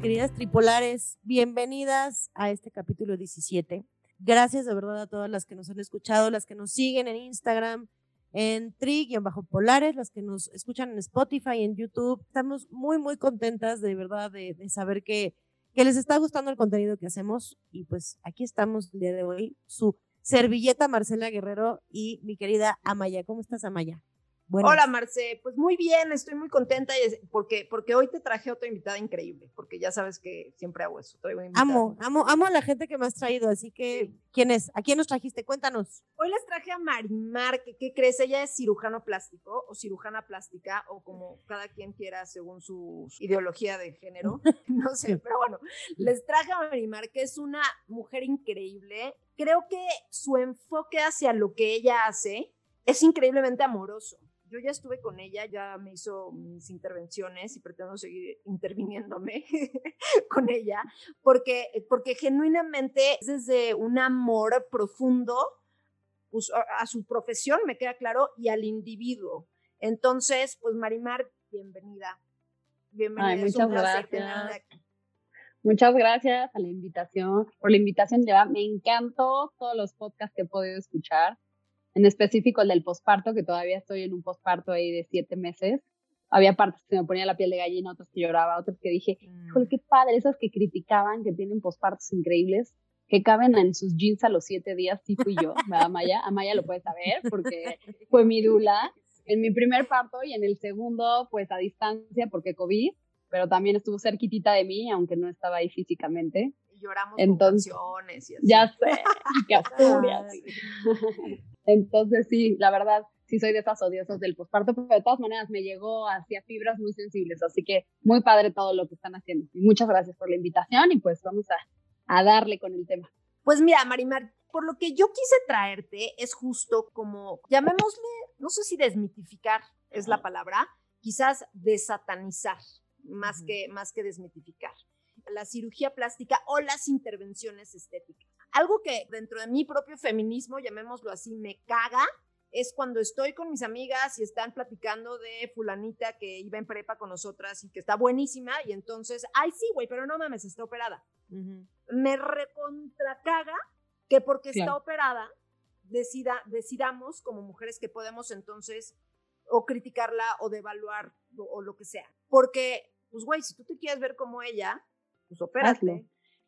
queridas tripolares, bienvenidas a este capítulo 17. Gracias de verdad a todas las que nos han escuchado, las que nos siguen en Instagram, en bajo polares las que nos escuchan en Spotify, en YouTube. Estamos muy, muy contentas de verdad de, de saber que, que les está gustando el contenido que hacemos. Y pues aquí estamos el día de hoy, su servilleta Marcela Guerrero y mi querida Amaya. ¿Cómo estás, Amaya? Hola Marce, pues muy bien, estoy muy contenta porque, porque hoy te traje otra invitada increíble, porque ya sabes que siempre hago eso. amo, amo, amo a la gente que me has traído, así que, ¿quién es? ¿A quién nos trajiste? Cuéntanos. Hoy les traje a Marimar, que ¿qué crees? Ella es cirujano plástico o cirujana plástica o como cada quien quiera según su ideología de género, no sé, pero bueno, les traje a Marimar, que es una mujer increíble. Creo que su enfoque hacia lo que ella hace es increíblemente amoroso yo ya estuve con ella, ya me hizo mis intervenciones y pretendo seguir interviniéndome con ella, porque, porque genuinamente es desde un amor profundo pues, a, su profesión, me queda claro, y al individuo. Entonces, pues Marimar, bienvenida. Bienvenida. muchas gracias. Muchas gracias a la invitación, por la invitación. Me encantó todos los podcasts que he podido escuchar en específico el del posparto, que todavía estoy en un posparto ahí de siete meses. Había partes que me ponía la piel de gallina, otras que lloraba, otras que dije, híjole, mm. qué padre, esas que criticaban, que tienen pospartos increíbles, que caben en sus jeans a los siete días, sí fui yo, ¿verdad, Amaya? Amaya lo puede saber porque fue mi dula en mi primer parto y en el segundo, pues a distancia porque COVID, pero también estuvo cerquitita de mí, aunque no estaba ahí físicamente. Lloramos Entonces, con y así. Ya sé, qué Asturias. Entonces, sí, la verdad, sí soy de esas odiosas del posparto, pero de todas maneras me llegó hacia fibras muy sensibles, así que muy padre todo lo que están haciendo. Y muchas gracias por la invitación y pues vamos a, a darle con el tema. Pues mira, Marimar, por lo que yo quise traerte es justo como, llamémosle, no sé si desmitificar es la palabra, quizás desatanizar más, que, más que desmitificar la cirugía plástica o las intervenciones estéticas. Algo que dentro de mi propio feminismo, llamémoslo así, me caga, es cuando estoy con mis amigas y están platicando de fulanita que iba en prepa con nosotras y que está buenísima y entonces, ay sí, güey, pero no mames, está operada. Me recontra caga que porque está operada decida, decidamos como mujeres que podemos entonces o criticarla o devaluar o, o lo que sea. Porque, pues güey, si tú te quieres ver como ella, pues opérate.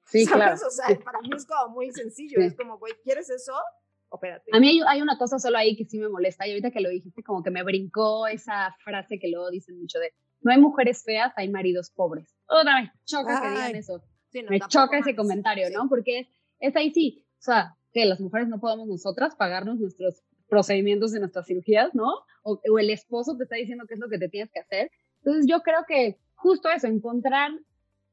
Sí, claro. O sea, para mí es como muy sencillo. Es como, güey, ¿quieres eso? Opérate. A mí hay, una cosa solo ahí que sí me molesta. Y ahorita que lo dijiste, como que me brincó esa frase que luego dicen mucho de no hay mujeres feas, hay maridos pobres. Otra me choca que digan eso. me choca ese comentario, ¿no? Porque es, es ahí sí. O sea, que las mujeres no podemos nosotras pagarnos nuestros procedimientos de nuestras cirugías, ¿no? O, o, el esposo te está diciendo qué es lo que te tienes que hacer. Entonces yo creo que justo eso, encontrar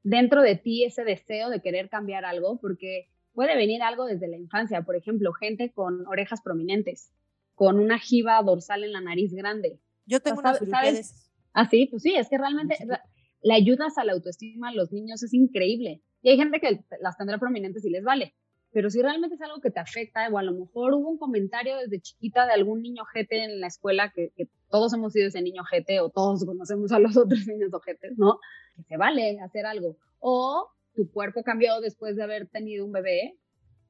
dentro de ti ese deseo de querer cambiar algo, porque puede venir algo desde la infancia, por ejemplo, gente con orejas prominentes, con una jiba dorsal en la nariz grande. Yo tengo una ¿sabes? Ah, sí, pues sí, es que realmente la, ayudas a la autoestima a los niños es increíble. Y hay gente que las tendrá prominentes y les vale. Pero si realmente es algo que te afecta, o a lo mejor hubo un comentario desde chiquita de algún niño jete en la escuela, que, que todos hemos sido ese niño jete o todos conocemos a los otros niños ojetes, ¿no? Que se vale hacer algo. O tu cuerpo cambió después de haber tenido un bebé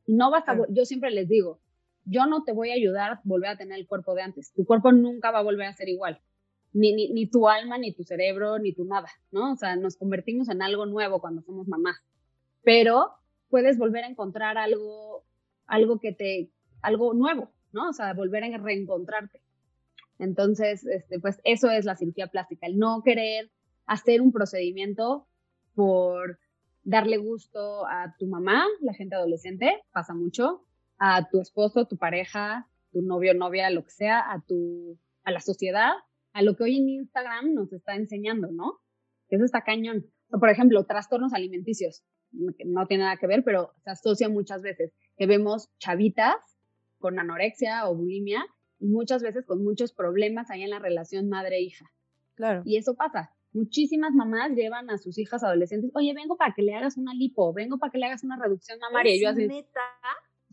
y no vas a, yo siempre les digo, yo no te voy a ayudar a volver a tener el cuerpo de antes. Tu cuerpo nunca va a volver a ser igual. Ni, ni, ni tu alma, ni tu cerebro, ni tu nada, ¿no? O sea, nos convertimos en algo nuevo cuando somos mamás. Pero puedes volver a encontrar algo, algo que te, algo nuevo, ¿no? O sea, volver a reencontrarte. Entonces, este, pues eso es la cirugía plástica, el no querer hacer un procedimiento por darle gusto a tu mamá, la gente adolescente, pasa mucho, a tu esposo, tu pareja, tu novio, novia, lo que sea, a tu, a la sociedad, a lo que hoy en Instagram nos está enseñando, ¿no? Eso está cañón. por ejemplo, trastornos alimenticios, no tiene nada que ver, pero se asocia muchas veces que vemos chavitas con anorexia o bulimia y muchas veces con muchos problemas ahí en la relación madre-hija. Claro. Y eso pasa. Muchísimas mamás llevan a sus hijas adolescentes, oye, vengo para que le hagas una lipo, vengo para que le hagas una reducción mamaria. Y yo así, neta?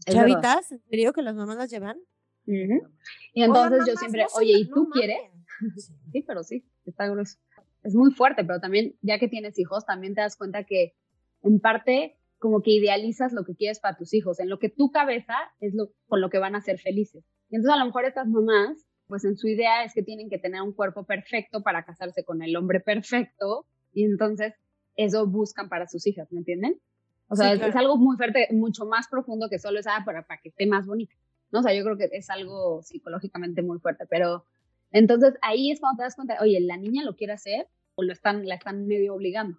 ¿Chavitas? ¿En serio que las mamás las llevan? Y entonces yo siempre, oye, ¿y tú quieres? sí, pero sí, está grueso. es muy fuerte, pero también ya que tienes hijos, también te das cuenta que en parte como que idealizas lo que quieres para tus hijos, en lo que tu cabeza es lo con lo que van a ser felices. Y entonces a lo mejor estas mamás, pues en su idea es que tienen que tener un cuerpo perfecto para casarse con el hombre perfecto y entonces eso buscan para sus hijas, ¿me entienden? O sea, es, algo muy fuerte, mucho más profundo que solo es ah, para, para que esté más bonita. ¿no? O sea, yo creo que es algo psicológicamente muy fuerte, pero entonces ahí es cuando te das cuenta, oye, la niña lo quiere hacer o lo están, la están medio obligando.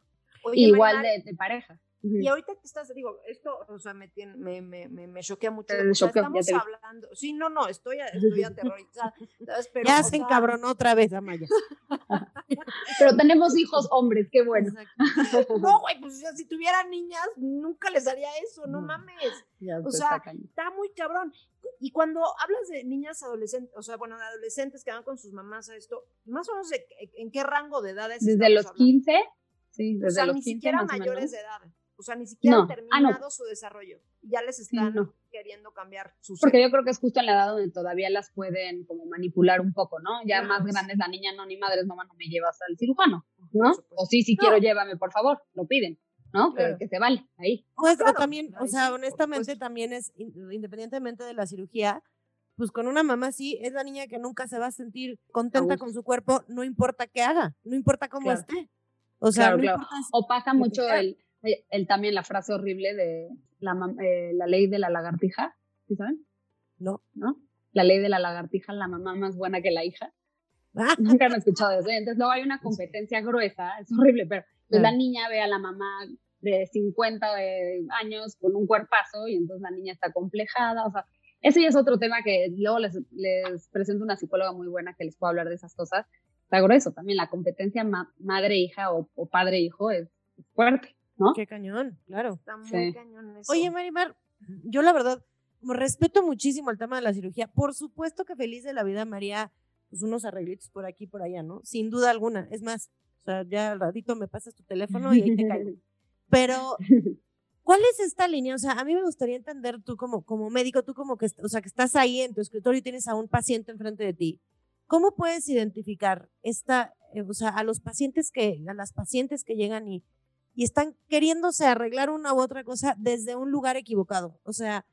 Igual de, de, pareja. Y ahorita que estás, digo, esto, o sea, me, tiene, me, me, me, me choquea mucho. estamos hablando, sí, no, no, estoy, estoy aterrorizada. Pero, ya se encabronó otra vez, Amaya. pero tenemos hijos hombres, qué bueno. no, güey, pues si tuviera niñas, nunca les haría eso, no, mames. o sea, está muy cabrón. Y cuando hablas de niñas adolescentes, o sea, bueno, de adolescentes que van con sus mamás a esto, más o menos en qué rango de edades. Desde los 15, sí, desde o sea, los ni 15 siquiera mayores de edad. O sea, ni siquiera han ah, terminado su desarrollo. Ya les están queriendo cambiar sus. Porque yo creo que es justo en la edad donde todavía las pueden como manipular un poco, ¿no? Ya más grande es la niña, no, ni madres, mamá, no me llevas al cirujano, ¿no? O sí, si quiero, llévame, por favor, lo piden. ¿no? Pero que se vale ahí. Pues, o también, o sea, honestamente también es, independientemente de la cirugía, pues con una mamá sí, es la niña que nunca se va a sentir contenta con su cuerpo, no importa qué haga, no importa cómo esté. O sea, no o pasa mucho el, el, también la frase horrible de la, eh, la ley de la lagartija, ¿sí saben? No. ¿No? La ley de la lagartija, la mamá más buena que la hija. Ah. Nunca han escuchado eso. Entonces luego hay una competencia gruesa, es horrible, pero la niña ve a la mamá de 50 eh, años con un cuerpazo y entonces la niña está complejada, o sea, ese ya es otro tema que luego les, les presento una psicóloga muy buena que les puedo hablar de esas cosas. Está grueso también, la competencia madre-hija o, o padre-hijo es fuerte. ¿no? Qué cañón, claro. Está muy cañón eso. Oye, Marimar, yo la verdad, como respeto muchísimo el tema de la cirugía, por supuesto que feliz de la vida María, pues unos arreglitos por aquí y por allá, ¿no? Sin duda alguna. Es más, o sea, ya al ratito me pasas tu teléfono y ahí te caigo. Pero, ¿cuál es esta línea? O sea, a mí me gustaría entender tú como, como médico, tú como que, o sea, que estás ahí en tu escritorio y tienes a un paciente enfrente de ti. ¿Cómo puedes identificar esta, eh, o sea, a los pacientes que, a las pacientes que llegan y y están queriéndose arreglar una u otra cosa desde un lugar equivocado. O sea,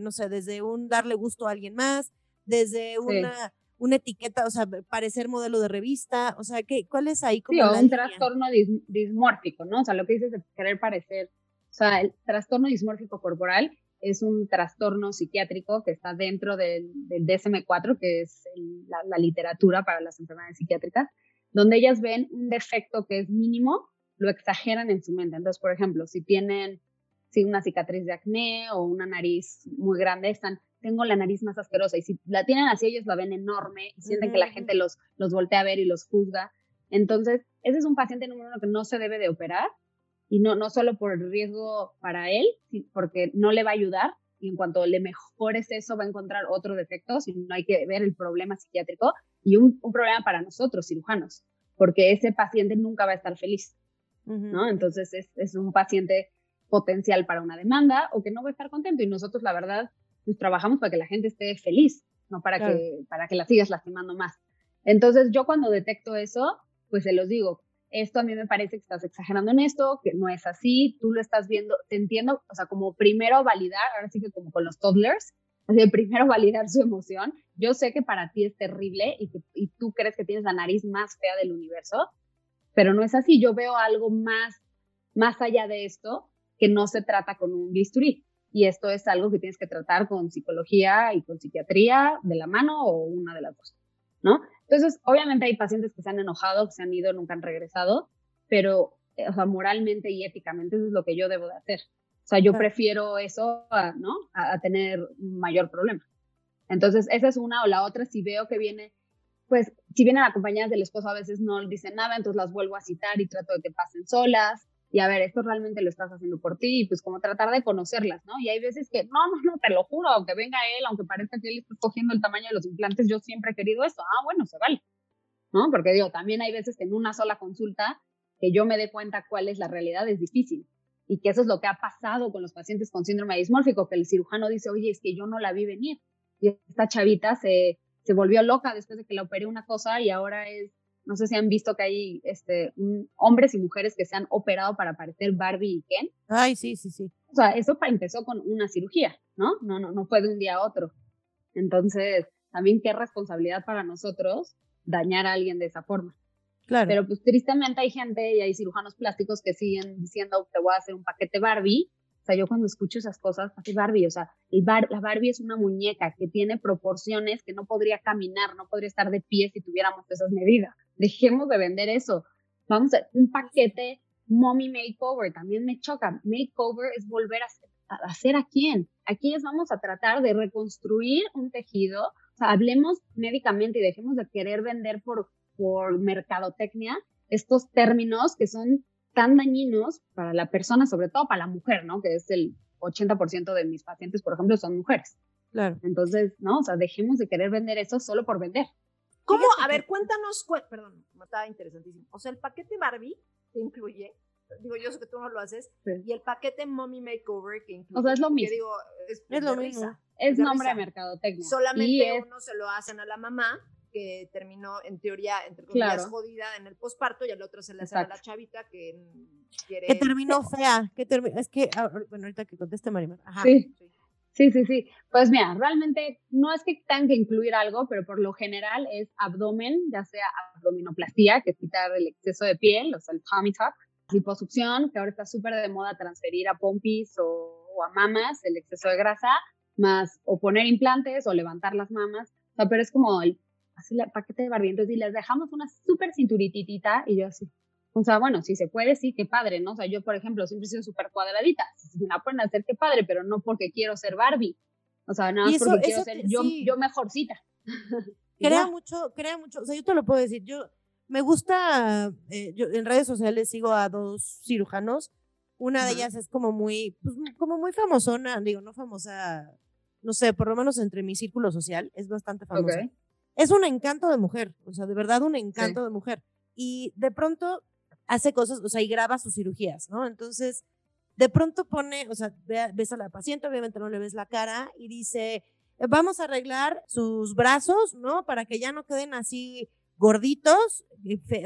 no sé, desde un darle gusto a alguien más, desde una, una etiqueta, o sea, parecer modelo de revista, o sea, ¿qué, ¿cuál es ahí? Como sí, un trastorno dismórfico, ¿no? O sea, lo que dices de querer parecer, o sea, el trastorno dismórfico corporal es un trastorno psiquiátrico que está dentro del, del DSM-4, que es la, la literatura para las enfermedades psiquiátricas, donde ellas ven un defecto que es mínimo lo exageran en su mente. Entonces, por ejemplo, si tienen si una cicatriz de acné o una nariz muy grande, están, tengo la nariz más asquerosa. Y si la tienen así, ellos la ven enorme y sienten que la gente los, los voltea a ver y los juzga. Entonces, ese es un paciente número uno que no se debe de operar y no, no solo por el riesgo para él, porque no le va a ayudar y en cuanto le mejores eso va a encontrar otro defecto, sino hay que ver el problema psiquiátrico y un, un problema para nosotros, cirujanos, porque ese paciente nunca va a estar feliz. ¿no? Entonces es, es, un paciente potencial para una demanda o que no va a estar contento y nosotros la verdad pues trabajamos para que la gente esté feliz, no para, que, para que la sigas lastimando más. Entonces yo cuando detecto eso, pues se los digo, esto a mí me parece que estás exagerando en esto, que no es así, tú lo estás viendo, te entiendo, o sea, como primero validar, ahora sí que como con los toddlers, así primero validar su emoción. Yo sé que para ti es terrible y que y tú crees que tienes la nariz más fea del universo, pero no es así. Yo veo algo más, más allá de esto que no se trata con un bisturí. Y esto es algo que tienes que tratar con psicología y con psiquiatría de la mano o una de las dos, ¿no? Entonces, obviamente hay pacientes que se han enojado, que se han ido, nunca han regresado, pero, o sea, moralmente y éticamente eso es lo que yo debo de hacer. O sea, yo prefiero eso, a, ¿no? A, a, tener mayor problema. Entonces, esa es una o la otra, si veo que viene pues si vienen acompañadas del esposo a veces no dicen nada, entonces las vuelvo a citar y trato de que pasen solas y a ver, esto realmente lo estás haciendo por ti y pues como tratar de conocerlas, ¿no? Y hay veces que, no, no, no, te lo juro, aunque venga él, aunque parezca que él está cogiendo el tamaño de los implantes, yo siempre he querido esto, ah, bueno, se vale, ¿no? Porque digo, también hay veces que en una sola consulta que yo me dé cuenta cuál es la realidad es difícil y que eso es lo que ha pasado con los pacientes con síndrome dismórfico, que el cirujano dice, oye, es que yo no la vi venir y esta chavita se se volvió loca después de que la operé una cosa y ahora es no sé si han visto que hay este, hombres y mujeres que se han operado para parecer Barbie y Ken. Ay, sí, sí, sí. O sea, eso empezó con una cirugía, ¿no? No, no, no fue de un día a otro. Entonces, también qué responsabilidad para nosotros dañar a alguien de esa forma. Claro. Pero pues tristemente hay gente y hay cirujanos plásticos que siguen diciendo te voy a hacer un paquete Barbie. O sea, yo cuando escucho esas cosas, hace Barbie, o sea, el la Barbie es una muñeca que tiene proporciones que no podría caminar, no podría estar de pie si tuviéramos esas medidas. Dejemos de vender eso. Vamos a un paquete mommy makeover, también me choca. Makeover es volver a, a hacer a quién. Aquí es vamos a tratar de reconstruir un tejido. O sea, hablemos médicamente y dejemos de querer vender por por mercadotecnia estos términos que son tan dañinos para la persona, sobre todo para la mujer, ¿no? Que es el 80% de mis pacientes, por ejemplo, son mujeres. Claro. Entonces, ¿no? O sea, dejemos de querer vender eso solo por vender. ¿Cómo? A ver, cuéntanos, perdón, estaba interesantísimo. O sea, el paquete Barbie te incluye, digo, yo sé que tú no lo haces, y el paquete Mommy Makeover que incluye. O sea, es lo mismo. Digo, es, lo mismo. Es nombre de mercadotecnia. Solamente uno se lo hacen a la mamá que terminó en teoría, entre comillas, jodida en el posparto y al otro se le hace a la chavita que quiere... Que terminó fea, que es que, bueno, ahorita que conteste Marimar. Sí. sí. Sí, sí, Pues mira, realmente no es que tengan que incluir algo, pero por lo general es abdomen, ya sea abdominoplastía, que es quitar el exceso de piel, o sea, el tummy tuck, liposucción, que ahora está súper de moda transferir a pompis o, a mamas el exceso de grasa, más o poner implantes o levantar las mamas, o pero es como el el paquete de barrientos y les dejamos una súper cinturititita y yo así. O sea, bueno, si se puede, sí, qué padre, ¿no? O sea, yo, por ejemplo, siempre he sido súper cuadradita. Si me la pueden hacer, qué padre, pero no porque quiero ser Barbie. O sea, nada más porque quiero ser yo, yo mejorcita. crea mucho, crea mucho. O sea, yo te lo puedo decir. Yo me gusta, eh, yo en redes sociales sigo a dos cirujanos. Una de ellas es como muy, pues, como muy famosona, digo, no famosa, no sé, por lo menos entre mi círculo social, es bastante famosa es un encanto de mujer, o sea, de verdad un encanto de mujer. Y de pronto hace cosas, o sea, y graba sus cirugías, ¿no? Entonces, de pronto pone, o sea, ves a la paciente, obviamente no le ves la cara, y dice, vamos a arreglar sus brazos, ¿no? Para que ya no queden así gorditos,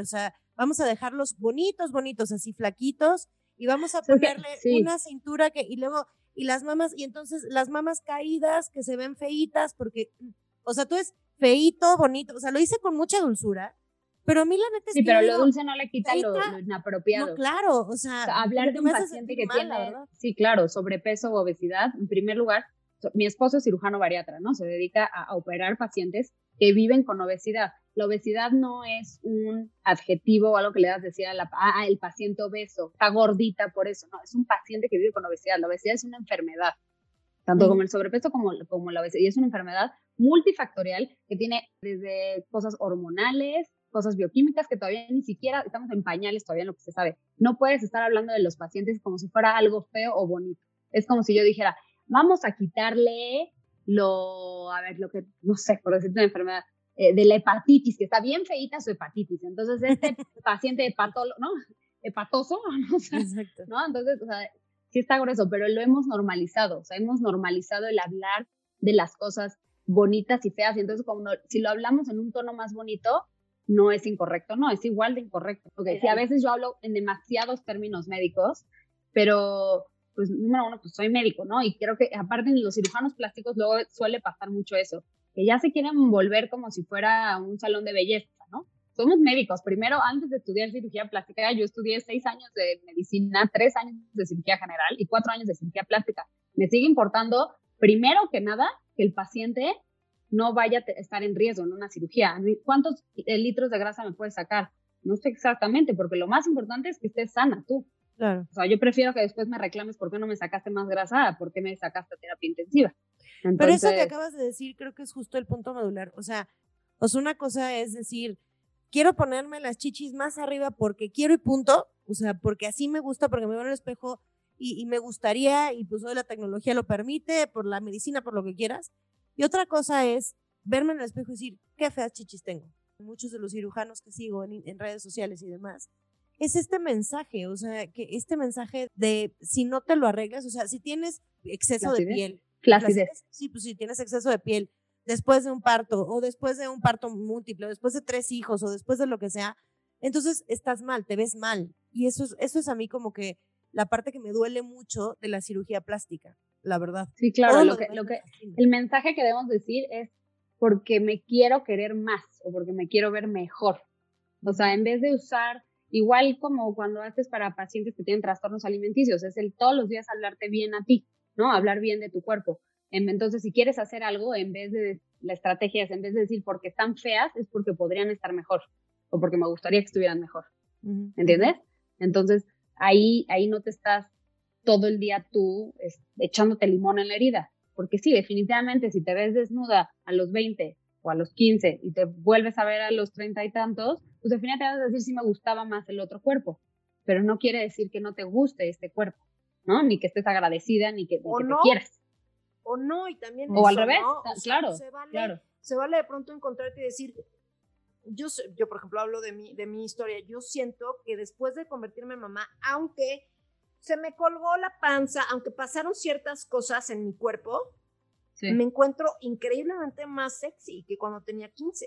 o sea, vamos a dejarlos bonitos, bonitos, así flaquitos, y vamos a ponerle una cintura que, y luego, y las mamas, y entonces las mamas caídas que se ven feitas, porque, o sea, tú es, feito, bonito, o sea, lo hice con mucha dulzura, pero a mí la neta es sí, pero lo dulce no le quita lo, inapropiado. No, claro, o sea, hablar de un paciente que tiene, sí, claro, sobrepeso o obesidad, en primer lugar, mi esposo es cirujano bariatra, ¿no? Se dedica a, operar pacientes que viven con obesidad. La obesidad no es un adjetivo o algo que le das decir a la, ah, el paciente obeso, está gordita por eso, no, es un paciente que vive con obesidad. La obesidad es una enfermedad, tanto como el sobrepeso como, como la obesidad, y es una enfermedad multifactorial que tiene desde cosas hormonales, cosas bioquímicas que todavía ni siquiera estamos en pañales todavía en lo que se sabe. No puedes estar hablando de los pacientes como si fuera algo feo o bonito. Es como si yo dijera, vamos a quitarle lo, a ver, lo que, no sé, por decirte una enfermedad, eh, de la hepatitis, que está bien feita su hepatitis. Entonces, este paciente hepatolo, ¿no? Hepatoso, ¿no? Exacto. ¿no? Entonces, o sea, sí está grueso, pero lo hemos normalizado, o sea, hemos normalizado el hablar de las cosas bonitas y feas. Y entonces, como si lo hablamos en un tono más bonito, no es incorrecto, no, es igual de incorrecto. Porque si a veces yo hablo en demasiados términos médicos, pero pues número uno, pues soy médico, ¿no? Y creo que aparte en los cirujanos plásticos luego suele pasar mucho eso, que ya se quieren volver como si fuera un salón de belleza, ¿no? Somos médicos. Primero, antes de estudiar cirugía plástica, yo estudié seis años de medicina, tres años de cirugía general y cuatro años de cirugía plástica. Me sigue importando, primero que nada, que el paciente no vaya a estar en riesgo en una cirugía. ¿Cuántos eh, litros de grasa me puedes sacar? No sé exactamente, porque lo más importante es que estés sana tú. Claro. O sea, yo prefiero que después me reclames por qué no me sacaste más grasa, por qué me sacaste terapia intensiva. Pero eso que acabas de decir creo que es justo el punto medular. O sea, pues una cosa es decir, quiero ponerme las chichis más arriba porque quiero y punto. O sea, porque así me gusta, porque me veo en el espejo y, y me gustaría y pues hoy la tecnología lo permite, por la medicina, por lo que quieras. Y otra cosa es verme en el espejo y decir, qué feas chichis tengo. Muchos de los cirujanos que sigo en, redes sociales y demás, es este mensaje, o sea, que este mensaje de si no te lo arreglas, o sea, si tienes exceso de piel. Flacidez. Sí, pues si tienes exceso de piel, después de un parto o después de un parto múltiple, o después de tres hijos o después de lo que sea, entonces estás mal, te ves mal. Y eso es, eso es a mí como que la parte que me duele mucho de la cirugía plástica, la verdad. Sí, claro, lo, que, lo que, el mensaje que debemos decir es porque me quiero querer más o porque me quiero ver mejor. O sea, en vez de usar, igual como cuando haces para pacientes que tienen trastornos alimenticios, es el todos los días hablarte bien a ti, ¿no? Hablar bien de tu cuerpo. Entonces, si quieres hacer algo, en vez de, la estrategia es, en vez de decir porque están feas, es porque podrían estar mejor o porque me gustaría que estuvieran mejor. ¿Entiendes? Entonces, ahí, ahí no te estás todo el día tú echándote limón en la herida. Porque sí, definitivamente, si te ves desnuda a los 20 o a los 15 y te vuelves a ver a los 30 y tantos, pues definitivamente vas a decir si me gustaba más el otro cuerpo. Pero no quiere decir que no te guste este cuerpo, ¿no? Ni que estés agradecida, ni que, te quieras o no, y también... O al revés, claro, se vale, claro. Se vale de pronto encontrarte y decir, yo, yo por ejemplo hablo de mi, de mi historia, yo siento que después de convertirme en mamá, aunque se me colgó la panza, aunque pasaron ciertas cosas en mi cuerpo, me encuentro increíblemente más sexy que cuando tenía 15.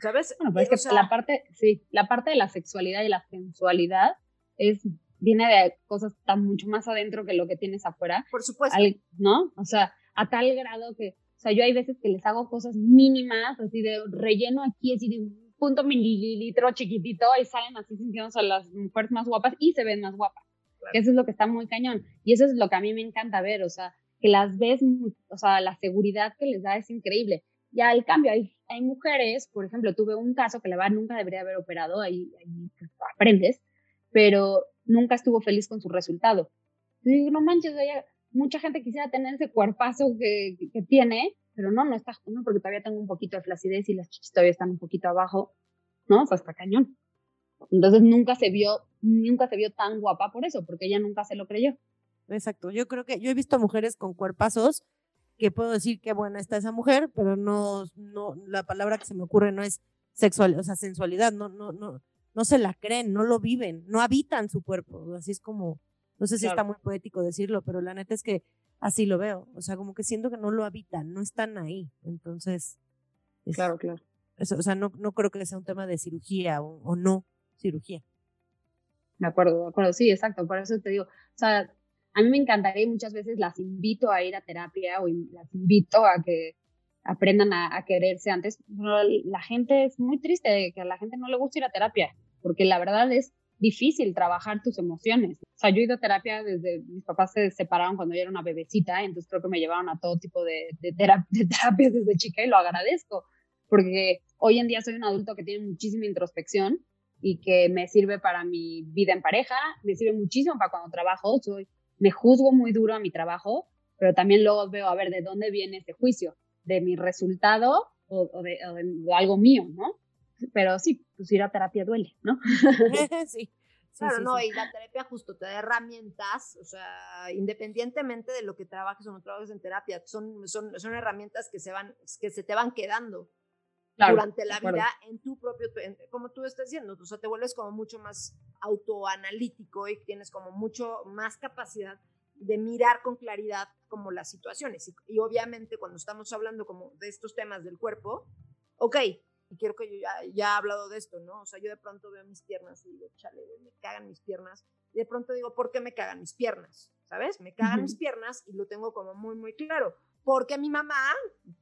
¿Sabes? Bueno, pues es que la parte, sí, la parte de la sexualidad y la sensualidad es viene de cosas tan mucho más adentro que lo que tienes afuera. Por supuesto. ¿No? O sea, a tal grado que, o sea, yo hay veces que les hago cosas mínimas, así de relleno aquí, así de un punto mililitro chiquitito, y salen así sintiéndose las mujeres más guapas y se ven más guapas. Eso es lo que está muy cañón. Y eso es lo que a mí me encanta ver, o sea, que las ves, o sea, la seguridad que les da es increíble. Ya el cambio, hay, hay mujeres, por ejemplo, tuve un caso que la verdad nunca debería haber operado, ahí, ahí aprendes, pero nunca estuvo feliz con su resultado. Y digo, no manches, mucha gente quisiera tener ese cuerpazo que, que, tiene, pero no, no está, no, porque todavía tengo un poquito de flacidez y las chichis todavía están un poquito abajo, ¿no? O sea, está cañón. Entonces nunca se vio, nunca se vio tan guapa por eso, porque ella nunca se lo creyó. Exacto. Yo creo que yo he visto mujeres con cuerpazos que puedo decir que buena está esa mujer, pero no, no, la palabra que se me ocurre no es sexual, o sea, sensualidad, no, no, no, no se la creen, no lo viven, no habitan su cuerpo. Así es como, no sé si está muy poético decirlo, pero la neta es que así lo veo. O sea, como que siento que no lo habitan, no están ahí. Entonces. claro, claro. Eso, o sea, no, no creo que sea un tema de cirugía o, no cirugía. De acuerdo, de acuerdo. Sí, exacto. Por eso te digo, o sea, a mí me encantaría y muchas veces las invito a ir a terapia o las invito a que aprendan a, a quererse antes. La gente es muy triste de que a la gente no le gusta ir a terapia porque la verdad es difícil trabajar tus emociones. O sea, yo he ido a terapia desde, mis papás se separaron cuando yo era una bebecita, entonces creo que me llevaron a todo tipo de, de, terapias desde chica y lo agradezco, porque hoy en día soy un adulto que tiene muchísima introspección y que me sirve para mi vida en pareja, me sirve muchísimo para cuando trabajo, soy, me juzgo muy duro a mi trabajo, pero también luego veo a ver de dónde viene ese juicio, de mi resultado o, de, o de algo mío, ¿no? pero sí, pues ir a terapia duele, ¿no? sí. Claro, no, y la terapia justo te da herramientas, o sea, independientemente de lo que trabajes o no trabajes en terapia, son, son, son herramientas que se, van, que se te van quedando durante la vida en tu propio, como tú estás diciendo, o sea, te vuelves como mucho más autoanalítico y tienes como mucho más capacidad de mirar con claridad como las situaciones. Y, y obviamente cuando estamos hablando como de estos temas del cuerpo, ok, y quiero que yo ya, ya he hablado de esto, ¿no? O sea, yo de pronto veo mis piernas y digo, chale, me cagan mis piernas. Y de pronto digo, ¿por qué me cagan mis piernas? ¿Sabes? Me cagan mis piernas y lo tengo como muy, muy claro. Porque mi mamá,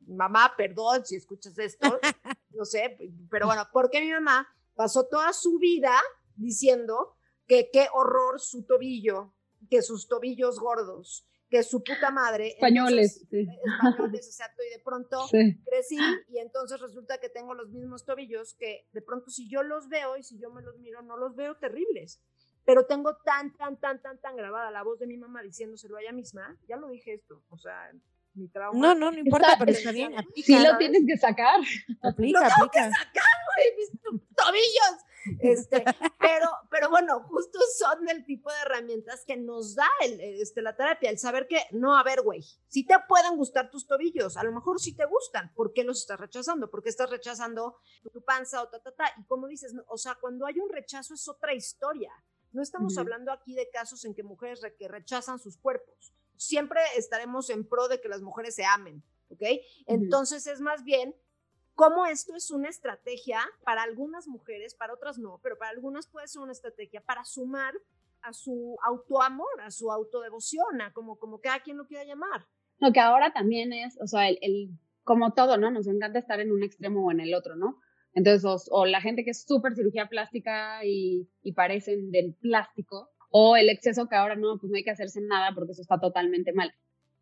mamá, perdón si escuchas esto, no sé, pero bueno, porque mi mamá pasó toda su vida diciendo que qué horror su tobillo, que sus tobillos gordos, que su puta madre. Españoles. sí. Eh, españoles, exacto. Y de pronto crecí y entonces resulta que tengo los mismos tobillos que de pronto si yo los veo y si yo me los miro, no los veo terribles. Pero tengo tan, tan, tan, tan, tan grabada la voz de mi mamá diciéndoselo a ella misma. Ya lo dije esto. O sea, mi trauma. No, no, no importa, pero está bien. sí lo tienes que sacar. Aplica, lo tengo que sacar, güey, mis tobillos. Este, pero, pero bueno, justo son del tipo de herramientas que nos da el, este, la terapia, el saber que, no, a ver, güey, si te pueden gustar tus tobillos, a lo mejor sí te gustan, ¿por qué los estás rechazando? ¿Por qué estás rechazando tu panza o ta, ta, ta? Y como dices, o sea, cuando hay un rechazo es otra historia. No estamos hablando aquí de casos en que mujeres que rechazan sus cuerpos. Siempre estaremos en pro de que las mujeres se amen, ¿ok? Entonces es más bien cómo esto es una estrategia para algunas mujeres, para otras no, pero para algunas puede ser una estrategia para sumar a su autoamor, a su autodevoción, a como, como cada quien lo quiera llamar. Lo que ahora también es, o sea, el, como todo, ¿no? Nos encanta estar en un extremo o en el otro, ¿no? Entonces, o, la gente que es súper cirugía plástica y, y parecen del plástico, o el exceso que ahora no, pues no hay que hacerse nada porque eso está totalmente mal.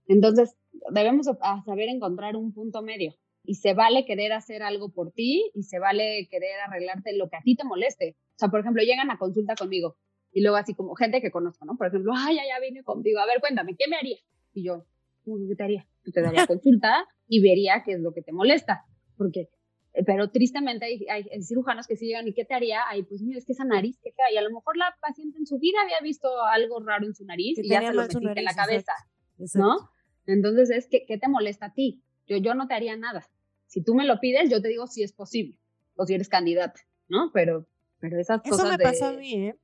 Entonces, debemos saber encontrar un punto medio y se vale querer hacer algo por ti y se vale querer arreglarte lo que a ti te moleste. O sea, por ejemplo, llegan a consulta conmigo y luego así como gente que conozco, ¿no? Por ejemplo, ay, ya, ya vine contigo, a ver, cuéntame, ¿qué me haría? Y yo, ¿qué te haría? Tú te daría consulta y vería qué es lo que te molesta, porque, pero tristemente hay, hay, cirujanos que sí llegan y ¿qué te haría? Ay, pues mira, es que esa nariz, qué fea, y a lo mejor la paciente en su vida había visto algo raro en su nariz y ya se lo metiste en la cabeza, ¿no? Entonces es, ¿qué, ¿qué te molesta a ti? Yo, yo no te haría nada. Si tú me lo pides, yo te digo si es posible o si eres candidata, ¿no? Pero, pero esas cosas. Eso me pasó a mí, ¿eh?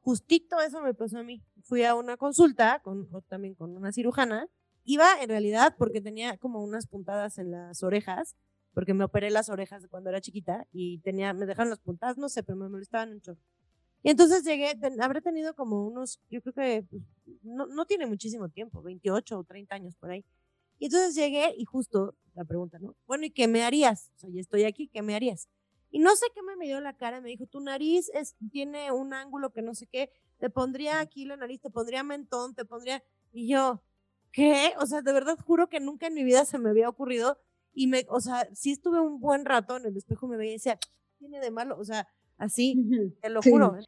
Justito eso me pasó a mí. Fui a una consulta con, también con una cirujana. Iba en realidad porque tenía como unas puntadas en las orejas, porque me operé las orejas cuando era chiquita y tenía, me dejaron las puntadas, no sé, pero me molestaban mucho. Y entonces llegué, habré tenido como unos, yo creo que pues, no, no tiene muchísimo tiempo, 28 o 30 años por ahí. Y entonces llegué y justo la pregunta, ¿no? Bueno, ¿y qué me harías? O sea, ya estoy aquí, ¿qué me harías? Y no sé qué me dio la cara, me dijo, tu nariz es, tiene un ángulo que no sé qué, te pondría aquí la nariz, te pondría mentón, te pondría... Y yo, ¿qué? O sea, de verdad juro que nunca en mi vida se me había ocurrido. Y me, o sea, sí estuve un buen rato en el espejo me veía y decía, tiene de malo? O sea, así, te lo juro. ¿eh?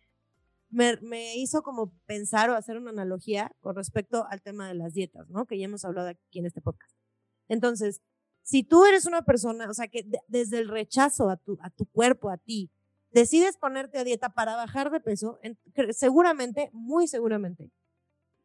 Me, me, hizo como pensar o hacer una analogía con respecto al tema de las dietas, ¿no? Que ya hemos hablado aquí en este podcast. Entonces, si tú eres una persona, o sea, que desde el rechazo a tu, a tu cuerpo, a ti, decides ponerte a dieta para bajar de peso, seguramente, muy seguramente,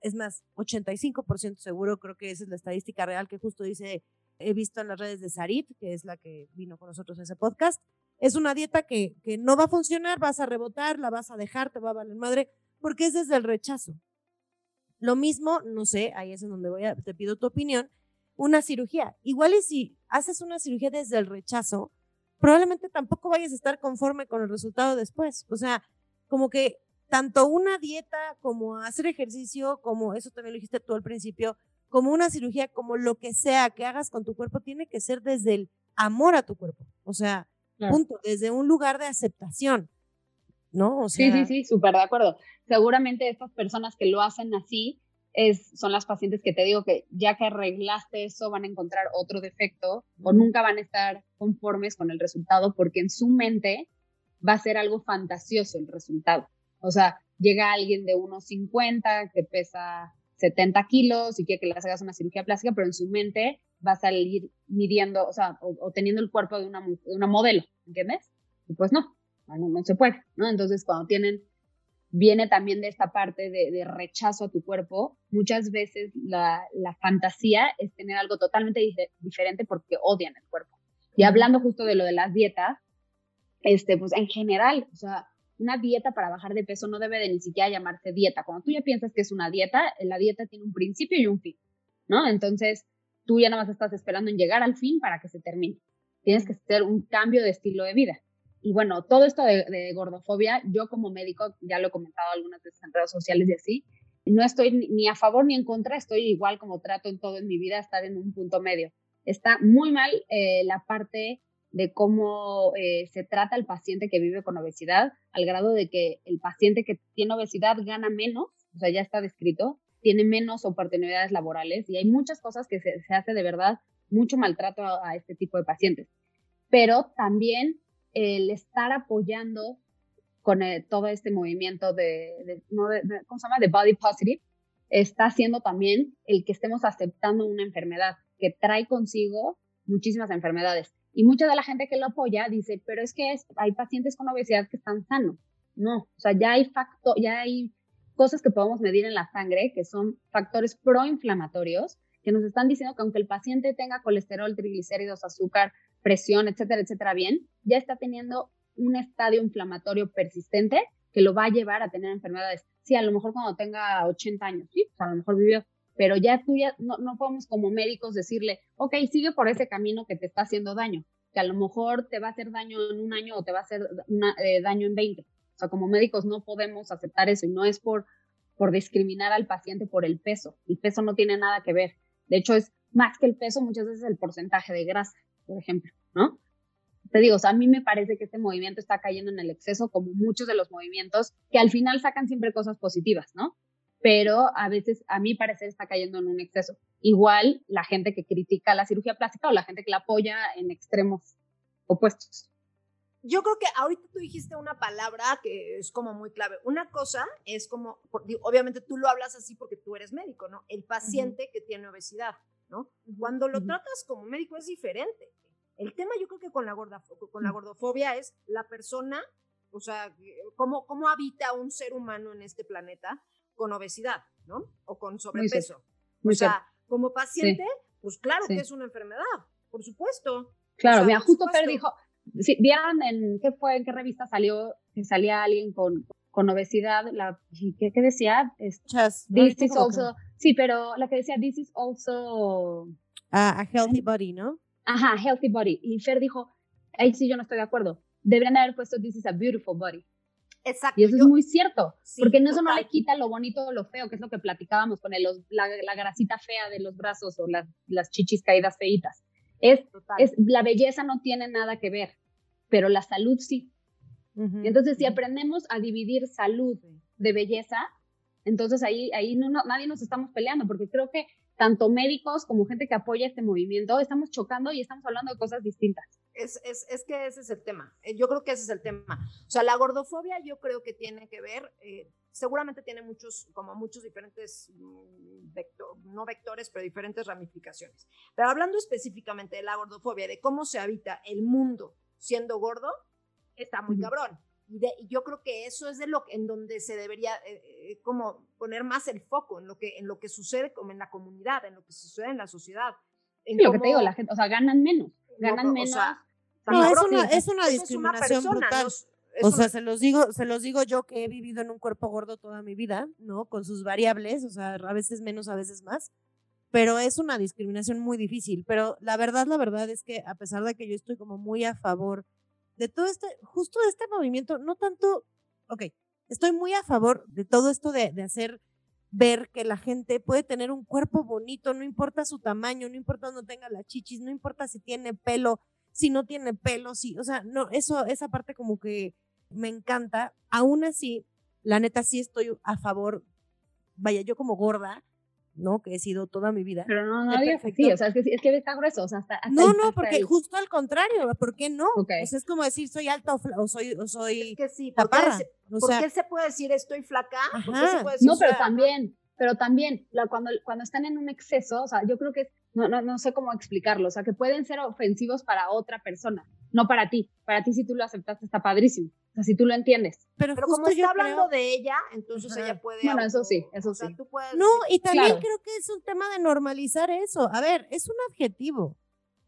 es más, 85% seguro, creo que esa es la estadística real que justo dice, he visto en las redes de Sarit, que es la que vino con nosotros a ese podcast, es una dieta que, que no va a funcionar, vas a rebotar, la vas a dejar, te va a valer madre, porque es desde el rechazo. Lo mismo, no sé, ahí es en donde voy a, te pido tu opinión, una cirugía. Igual y si haces una cirugía desde el rechazo, probablemente tampoco vayas a estar conforme con el resultado después. O sea, como que tanto una dieta como hacer ejercicio, como eso también lo dijiste tú al principio, como una cirugía, como lo que sea que hagas con tu cuerpo, tiene que ser desde el amor a tu cuerpo. O sea, punto, desde un lugar de aceptación. ¿No? O sea, sí, sí, sí, súper de acuerdo. Seguramente estas personas que lo hacen así son las pacientes que te digo que ya que arreglaste eso van a encontrar otro defecto o nunca van a estar conformes con el resultado porque en su mente va a ser algo fantasioso el resultado. O sea, llega alguien de unos 50 que pesa 70 kilos y quiere que le hagas una cirugía plástica, pero en su mente va a salir midiendo, o sea, o, teniendo el cuerpo de una, de una modelo, ¿entiendes? Y pues no, no, no se puede, ¿no? Entonces, cuando tienen viene también de esta parte de, rechazo a tu cuerpo. Muchas veces la, fantasía es tener algo totalmente diferente porque odian el cuerpo. Y hablando justo de lo de las dietas, este, pues en general, o sea, una dieta para bajar de peso no debe de ni siquiera llamarse dieta. Cuando tú ya piensas que es una dieta, la dieta tiene un principio y un fin, ¿no? Entonces, tú ya nada más estás esperando en llegar al fin para que se termine. Tienes que hacer un cambio de estilo de vida. Y bueno, todo esto de, gordofobia, yo como médico, ya lo he comentado algunas veces en redes sociales y así, no estoy ni a favor ni en contra, estoy igual como trato en todo en mi vida, estar en un punto medio. Está muy mal eh, la parte de cómo eh, se trata al paciente que vive con obesidad, al grado de que el paciente que tiene obesidad gana menos, o sea, ya está descrito, tiene menos oportunidades laborales y hay muchas cosas que se, hace de verdad mucho maltrato a este tipo de pacientes. Pero también el estar apoyando con eh, todo este movimiento de, ¿cómo se llama? De body positive, está haciendo también el que estemos aceptando una enfermedad que trae consigo muchísimas enfermedades. Y mucha de la gente que lo apoya dice, pero es que hay pacientes con obesidad que están sanos. No, o sea, ya hay facto, ya hay cosas que podemos medir en la sangre que son factores proinflamatorios que nos están diciendo que aunque el paciente tenga colesterol, triglicéridos, azúcar, presión, etcétera, etcétera, bien, ya está teniendo un estadio inflamatorio persistente que lo va a llevar a tener enfermedades. Sí, a lo mejor cuando tenga 80 años, sí, pues a lo mejor vivió, pero ya tú ya no, no podemos como médicos decirle, ok, sigue por ese camino que te está haciendo daño, que a lo mejor te va a hacer daño en un año o te va a hacer eh, daño en 20. O sea, como médicos no podemos aceptar eso y no es por, por discriminar al paciente por el peso. El peso no tiene nada que ver. De hecho, es más que el peso, muchas veces el porcentaje de grasa, por ejemplo, ¿no? Te digo, o sea, a mí me parece que este movimiento está cayendo en el exceso, como muchos de los movimientos, que al final sacan siempre cosas positivas, ¿no? Pero a veces, a mi parecer, está cayendo en un exceso. Igual la gente que critica la cirugía plástica o la gente que la apoya en extremos opuestos. Yo creo que ahorita tú dijiste una palabra que es como muy clave. Una cosa es como, obviamente tú lo hablas así porque tú eres médico, ¿no? El paciente que tiene obesidad, ¿no? Cuando lo tratas como médico es diferente. El tema yo creo que con la, con la gordofobia es la persona, o sea, cómo, cómo habita un ser humano en este planeta con obesidad, ¿no? O con sobrepeso. o sea, como paciente, pues claro que es una enfermedad, por supuesto. Claro, mira, justo Fer dijo, sí, ¿vieron en qué fue, en qué revista salió que salía alguien con, con obesidad? La, ¿qué, ¿qué, decía? this is also, sí, pero la que decía, this is also... a healthy body, ¿no? Ajá, healthy body. Y Fer dijo, ahí sí yo no estoy de acuerdo. Deberían haber puesto this is a beautiful body. Exacto. Y eso es muy cierto, porque eso no le quita lo bonito o lo feo, que es lo que platicábamos con el, la, la, grasita fea de los brazos o las, las chichis caídas feitas. Es, es, la belleza no tiene nada que ver, pero la salud sí. entonces, si aprendemos a dividir salud de belleza, entonces ahí, ahí no, nadie nos estamos peleando, porque creo que tanto médicos como gente que apoya este movimiento, estamos chocando y estamos hablando de cosas distintas. Es, es, es, que ese es el tema. Eh, yo creo que ese es el tema. O sea, la gordofobia yo creo que tiene que ver, eh, seguramente tiene muchos, como muchos diferentes, mm, vector, no vectores, pero diferentes ramificaciones. Pero hablando específicamente de la gordofobia, de cómo se habita el mundo siendo gordo, está muy cabrón. Y, yo creo que eso es de lo en donde se debería eh, como poner más el foco en lo que en lo que sucede como en la comunidad, en lo que sucede en la sociedad. En lo que te digo, la gente, o sea, ganan menos, ganan menos. No, es una, es una discriminación brutal. o sea, se los digo, se los digo yo que he vivido en un cuerpo gordo toda mi vida, ¿no? Con sus variables, o sea, a veces menos, a veces más. Pero es una discriminación muy difícil. Pero la verdad, la verdad es que a pesar de que yo estoy como muy a favor de todo este, justo de este movimiento, no tanto, ok, estoy muy a favor de todo esto de, de hacer ver que la gente puede tener un cuerpo bonito, no importa su tamaño, no importa no tenga la chichis, no importa si tiene pelo, si no tiene pelo, si, o sea, no, eso, esa parte como que me encanta. Aún así, la neta sí estoy a favor, vaya, yo como gorda, ¿no? Que he sido toda mi vida. Pero no, no había sí, o sea, es que, es que está grueso, o sea, hasta, No, no, porque justo al contrario, ¿por qué no? Okay. O sea, es como decir soy alta o, soy, o soy es que sí, ¿por qué se puede decir estoy flaca? ¿Por qué se puede decir, no, pero también, pero también, la, cuando, cuando están en un exceso, o sea, yo creo que es, no, no, no sé cómo explicarlo, o sea, que pueden ser ofensivos para otra persona, no para ti. Para ti, si tú lo aceptaste, está padrísimo. O sea, si tú lo entiendes. Pero, como está hablando de ella, entonces ella puede. Bueno, eso sí, eso sí. no, y también creo que es un tema de normalizar eso. A ver, es un adjetivo.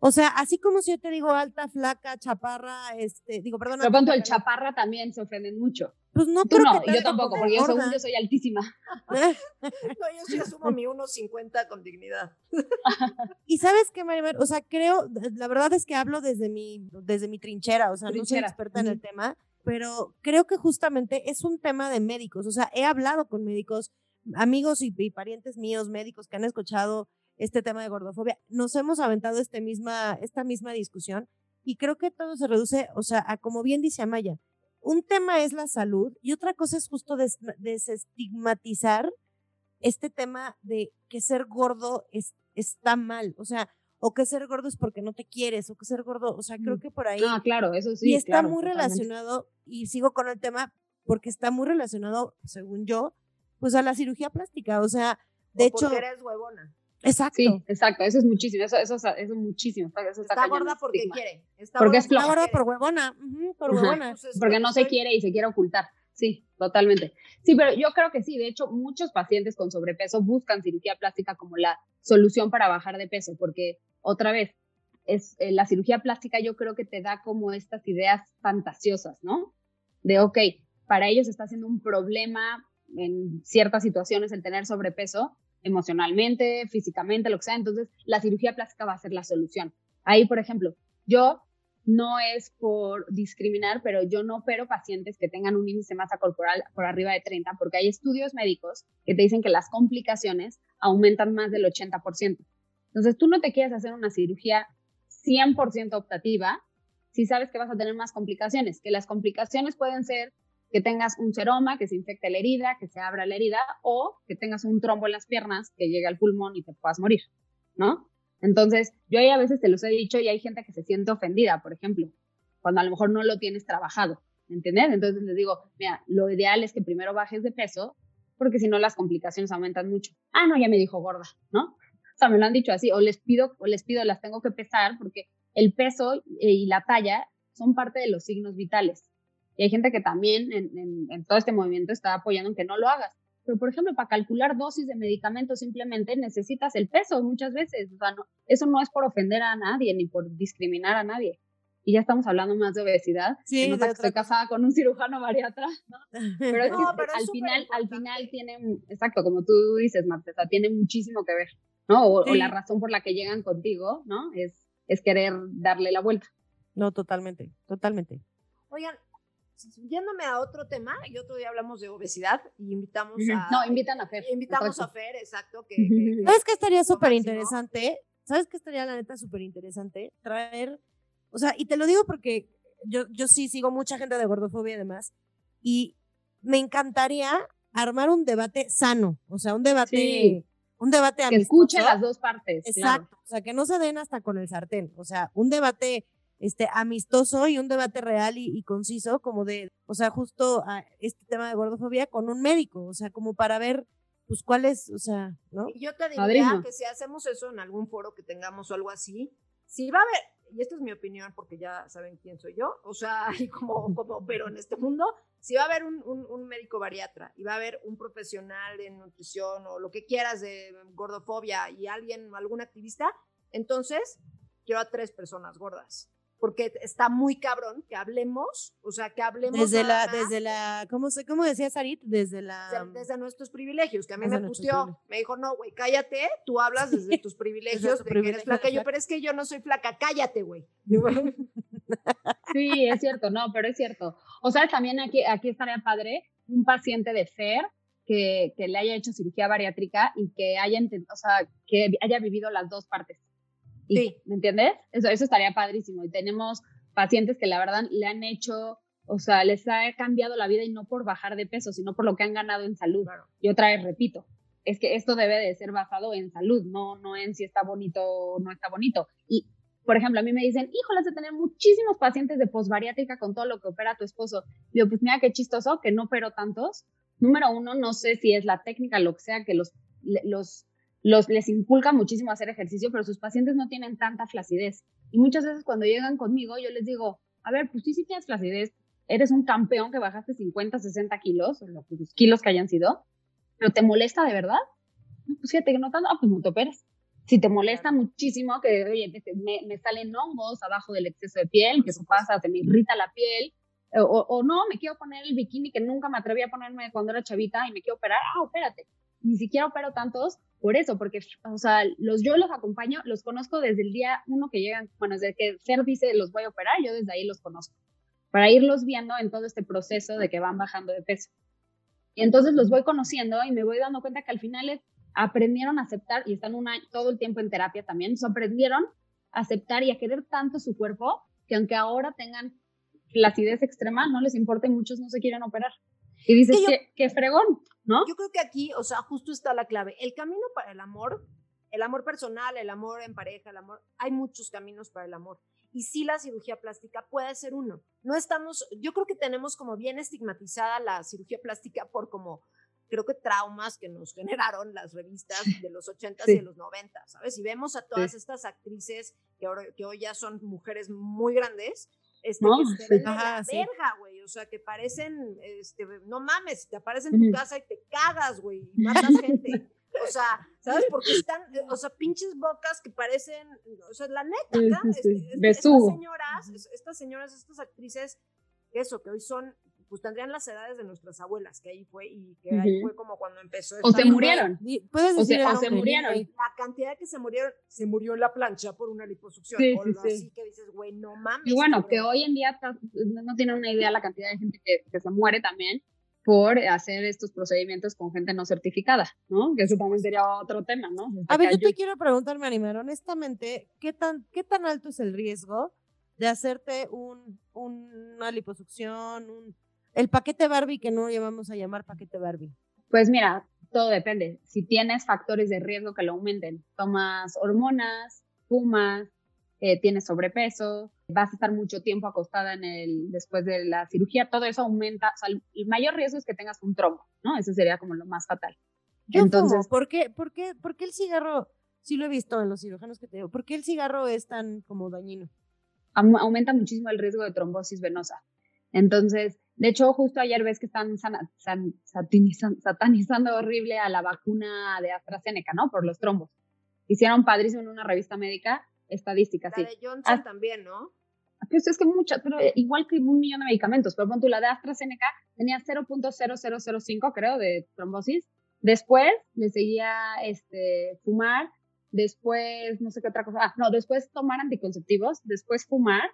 O sea, así como si yo te digo alta, flaca, chaparra, este, digo, perdón. Pero cuando el chaparra también se ofenden mucho. Pues no Tú no, yo tampoco, porque yo, yo soy altísima. no, yo sí asumo mi 1.50 con dignidad. y sabes qué, Marimer, o sea, creo, la verdad es que hablo desde mi, desde mi trinchera, o sea, no soy experta en el tema, pero creo que justamente es un tema de médicos, o sea, he hablado con médicos, amigos y, y parientes míos, médicos que han escuchado este tema de gordofobia. Nos hemos aventado este misma, esta misma discusión y creo que todo se reduce, o sea, a como bien dice Amaya, un tema es la salud y otra cosa es justo desestigmatizar este tema de que ser gordo es, está mal, o sea, o que ser gordo es porque no te quieres, o que ser gordo, o sea, creo que por ahí. Ah, claro, eso sí. Y está muy relacionado, y sigo con el tema, porque está muy relacionado, según yo, pues a la cirugía plástica, o sea, de hecho. Porque eres huevona. Exacto. Sí, exacto, eso es muchísimo, eso, eso, eso es muchísimo. está, gorda porque quiere. Está porque es floja. gorda por huevona, por huevona. Pues porque no se quiere y se quiere ocultar. Sí, totalmente. Sí, pero yo creo que sí, de hecho, muchos pacientes con sobrepeso buscan cirugía plástica como la solución para bajar de peso, porque otra vez, es eh, la cirugía plástica yo creo que te da como estas ideas fantasiosas, ¿no? De, ok, para ellos está siendo un problema en ciertas situaciones el tener sobrepeso, emocionalmente, físicamente, lo que sea. Entonces, la cirugía plástica va a ser la solución. Ahí, por ejemplo, yo no es por discriminar, pero yo no opero pacientes que tengan un índice de masa corporal por arriba de 30, porque hay estudios médicos que te dicen que las complicaciones aumentan más del 80%. Entonces, tú no te quieres hacer una cirugía 100% optativa si sabes que vas a tener más complicaciones, que las complicaciones pueden ser que tengas un seroma, que se infecte la herida, que se abra la herida, o que tengas un trombo en las piernas, que llegue al pulmón y te puedas morir, ¿no? Entonces, yo ahí a veces te los he dicho y hay gente que se siente ofendida, por ejemplo, cuando a lo mejor no lo tienes trabajado, ¿entiendes? Entonces les digo, mira, lo ideal es que primero bajes de peso, porque si no las complicaciones aumentan mucho. Ah, no, ya me dijo gorda, ¿no? O sea, me lo han dicho así, o les pido, o les pido, las tengo que pesar, porque el peso y la talla son parte de los signos vitales. Y hay gente que también en, todo este movimiento está apoyando en que no lo hagas. Pero, por ejemplo, para calcular dosis de medicamentos simplemente necesitas el peso muchas veces. O sea, no, eso no es por ofender a nadie ni por discriminar a nadie. Y ya estamos hablando más de obesidad. Sí, nota que estoy casada con un cirujano bariatra, ¿no? Pero, es que al final, al final tiene, exacto, como tú dices, Marta, tiene muchísimo que ver, ¿no? O, la razón por la que llegan contigo, ¿no? Es, es querer darle la vuelta. No, totalmente, totalmente. Oigan, yéndome a otro tema, y otro día hablamos de obesidad y invitamos a... No, invitan a Fer. Invitamos a Fer, exacto. Que, ¿Sabes qué estaría súper interesante? ¿Sabes qué estaría la neta súper interesante? Traer, o sea, y te lo digo porque yo, yo sí sigo mucha gente de gordofobia y demás, y me encantaría armar un debate sano, o sea, un debate... Un debate amistoso. Que escuche las dos partes. Exacto. O sea, que no se den hasta con el sartén. O sea, un debate este, amistoso y un debate real y, conciso, como de, o sea, justo a este tema de gordofobia con un médico, o sea, como para ver, pues, cuál es, o sea, ¿no? Y yo te diría que si hacemos eso en algún foro que tengamos o algo así, si va a haber, y esta es mi opinión porque ya saben quién soy yo, o sea, y como, como opero en este mundo, si va a haber un, un, un, médico bariatra y va a haber un profesional en nutrición o lo que quieras de gordofobia y alguien, algún activista, entonces quiero a tres personas gordas porque está muy cabrón que hablemos, o sea, que hablemos desde la desde la ¿cómo se cómo decía Sarit? Desde la desde, nuestros privilegios, que a mí me puteó, me dijo, "No, güey, cállate, tú hablas desde tus privilegios de que eres flaca." Yo, "Pero es que yo no soy flaca, cállate, güey." Sí, es cierto, no, pero es cierto. O sea, también aquí aquí estaría padre un paciente de FER que, que le haya hecho cirugía bariátrica y que haya, o sea, que haya vivido las dos partes sí. ¿Me entiendes? Eso, eso estaría padrísimo. Y tenemos pacientes que la verdad le han hecho, o sea, les ha cambiado la vida y no por bajar de peso, sino por lo que han ganado en salud. Y otra vez repito, es que esto debe de ser basado en salud, no, no en si está bonito o no está bonito. Y, por ejemplo, a mí me dicen, híjole, de tener muchísimos pacientes de posbariátrica con todo lo que opera tu esposo. Digo, pues mira qué chistoso que no opero tantos. Número uno, no sé si es la técnica, lo que sea, que los, los los, les inculca muchísimo hacer ejercicio, pero sus pacientes no tienen tanta flacidez. Y muchas veces cuando llegan conmigo, yo les digo, a ver, pues sí, sí tienes flacidez, eres un campeón que bajaste 50, 60 kilos, los kilos que hayan sido, pero ¿te molesta de verdad? pues fíjate que no tanto, ah, pues no te operes. Si te molesta muchísimo que, oye, me, me, salen hongos abajo del exceso de piel, que eso pasa, te me irrita la piel, o, o, no, me quiero poner el bikini que nunca me atreví a ponerme cuando era chavita y me quiero operar, ah, opérate ni siquiera opero tantos por eso, porque, o sea, los, yo los acompaño, los conozco desde el día uno que llegan, bueno, desde que Fer dice los voy a operar, yo desde ahí los conozco, para irlos viendo en todo este proceso de que van bajando de peso. Y entonces los voy conociendo y me voy dando cuenta que al final aprendieron a aceptar, y están una, todo el tiempo en terapia también, so aprendieron a aceptar y a querer tanto su cuerpo que aunque ahora tengan flacidez extrema, no les importa y muchos no se quieren operar. Y dices, que, qué fregón, ¿no? Yo creo que aquí, o sea, justo está la clave. El camino para el amor, el amor personal, el amor en pareja, el amor, hay muchos caminos para el amor. Y sí la cirugía plástica puede ser uno. No estamos, yo creo que tenemos como bien estigmatizada la cirugía plástica por como, creo que traumas que nos generaron las revistas de los 80s y de los 90, ¿sabes? Y vemos a todas estas actrices que, que hoy ya son mujeres muy grandes, este, que se ven la verga, güey. O sea, que parecen, este, no mames, te aparecen en tu casa y te cagas, güey, y matas gente. O sea, ¿sabes? Porque están, o sea, pinches bocas que parecen, o sea, la neta, ¿verdad? Este, estas señoras, estas señoras, estas actrices, eso, que hoy son pues tendrían las edades de nuestras abuelas, que ahí fue, y que ahí fue como cuando empezó. O se murieron. Puedes decir o, se, murieron. La cantidad que se murieron, se murió en la plancha por una liposucción. Sí, o sí, así que dices, güey, no mames. Y bueno, que hoy en día no tienen una idea la cantidad de gente que, que se muere también por hacer estos procedimientos con gente no certificada, ¿no? Que eso también sería otro tema, ¿no? a ver, yo te quiero preguntar, Marimer, honestamente, ¿qué tan, ¿qué tan alto es el riesgo de hacerte un, una liposucción, un, el paquete Barbie que no llevamos a llamar paquete Barbie? Pues mira, todo depende. Si tienes factores de riesgo que lo aumenten, tomas hormonas, fumas, eh, tienes sobrepeso, vas a estar mucho tiempo acostada en el, después de la cirugía, todo eso aumenta, o sea, el, mayor riesgo es que tengas un trombo, ¿no? Eso sería como lo más fatal. Yo Entonces, ¿por qué, por, qué, ¿por qué el cigarro, sí lo he visto en los cirujanos que te digo, ¿por qué el cigarro es tan como dañino? Aumenta muchísimo el riesgo de trombosis venosa. Entonces, de hecho, justo ayer ves que están satanizando horrible a la vacuna de AstraZeneca, ¿no? Por los trombos. Hicieron padrísimo en una revista médica estadísticas. La de Johnson también, ¿no? Pues es que muchas, pero igual que un millón de medicamentos. Pero pon tú, la de AstraZeneca tenía 0.0005, creo, de trombosis. Después le seguía este, fumar, después no sé qué otra cosa. Ah, no, después tomar anticonceptivos, después fumar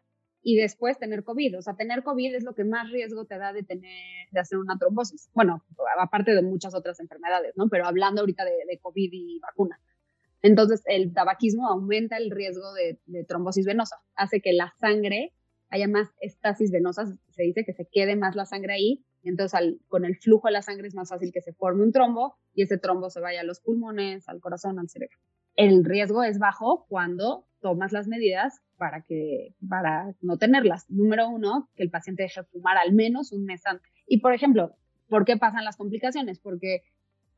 y después tener COVID. O sea, tener COVID es lo que más riesgo te da de tener, de hacer una trombosis. Bueno, aparte de muchas otras enfermedades, ¿no? Pero hablando ahorita de, COVID y vacuna. Entonces, el tabaquismo aumenta el riesgo de, trombosis venosa, hace que la sangre haya más estasis venosa, se dice que se quede más la sangre ahí, entonces con el flujo de la sangre es más fácil que se forme un trombo y ese trombo se vaya a los pulmones, al corazón, al cerebro. El riesgo es bajo cuando tomas las medidas para, que, para no tenerlas. Número uno, que el paciente deje fumar al menos un mes antes. Y, por ejemplo, ¿por qué pasan las complicaciones? Porque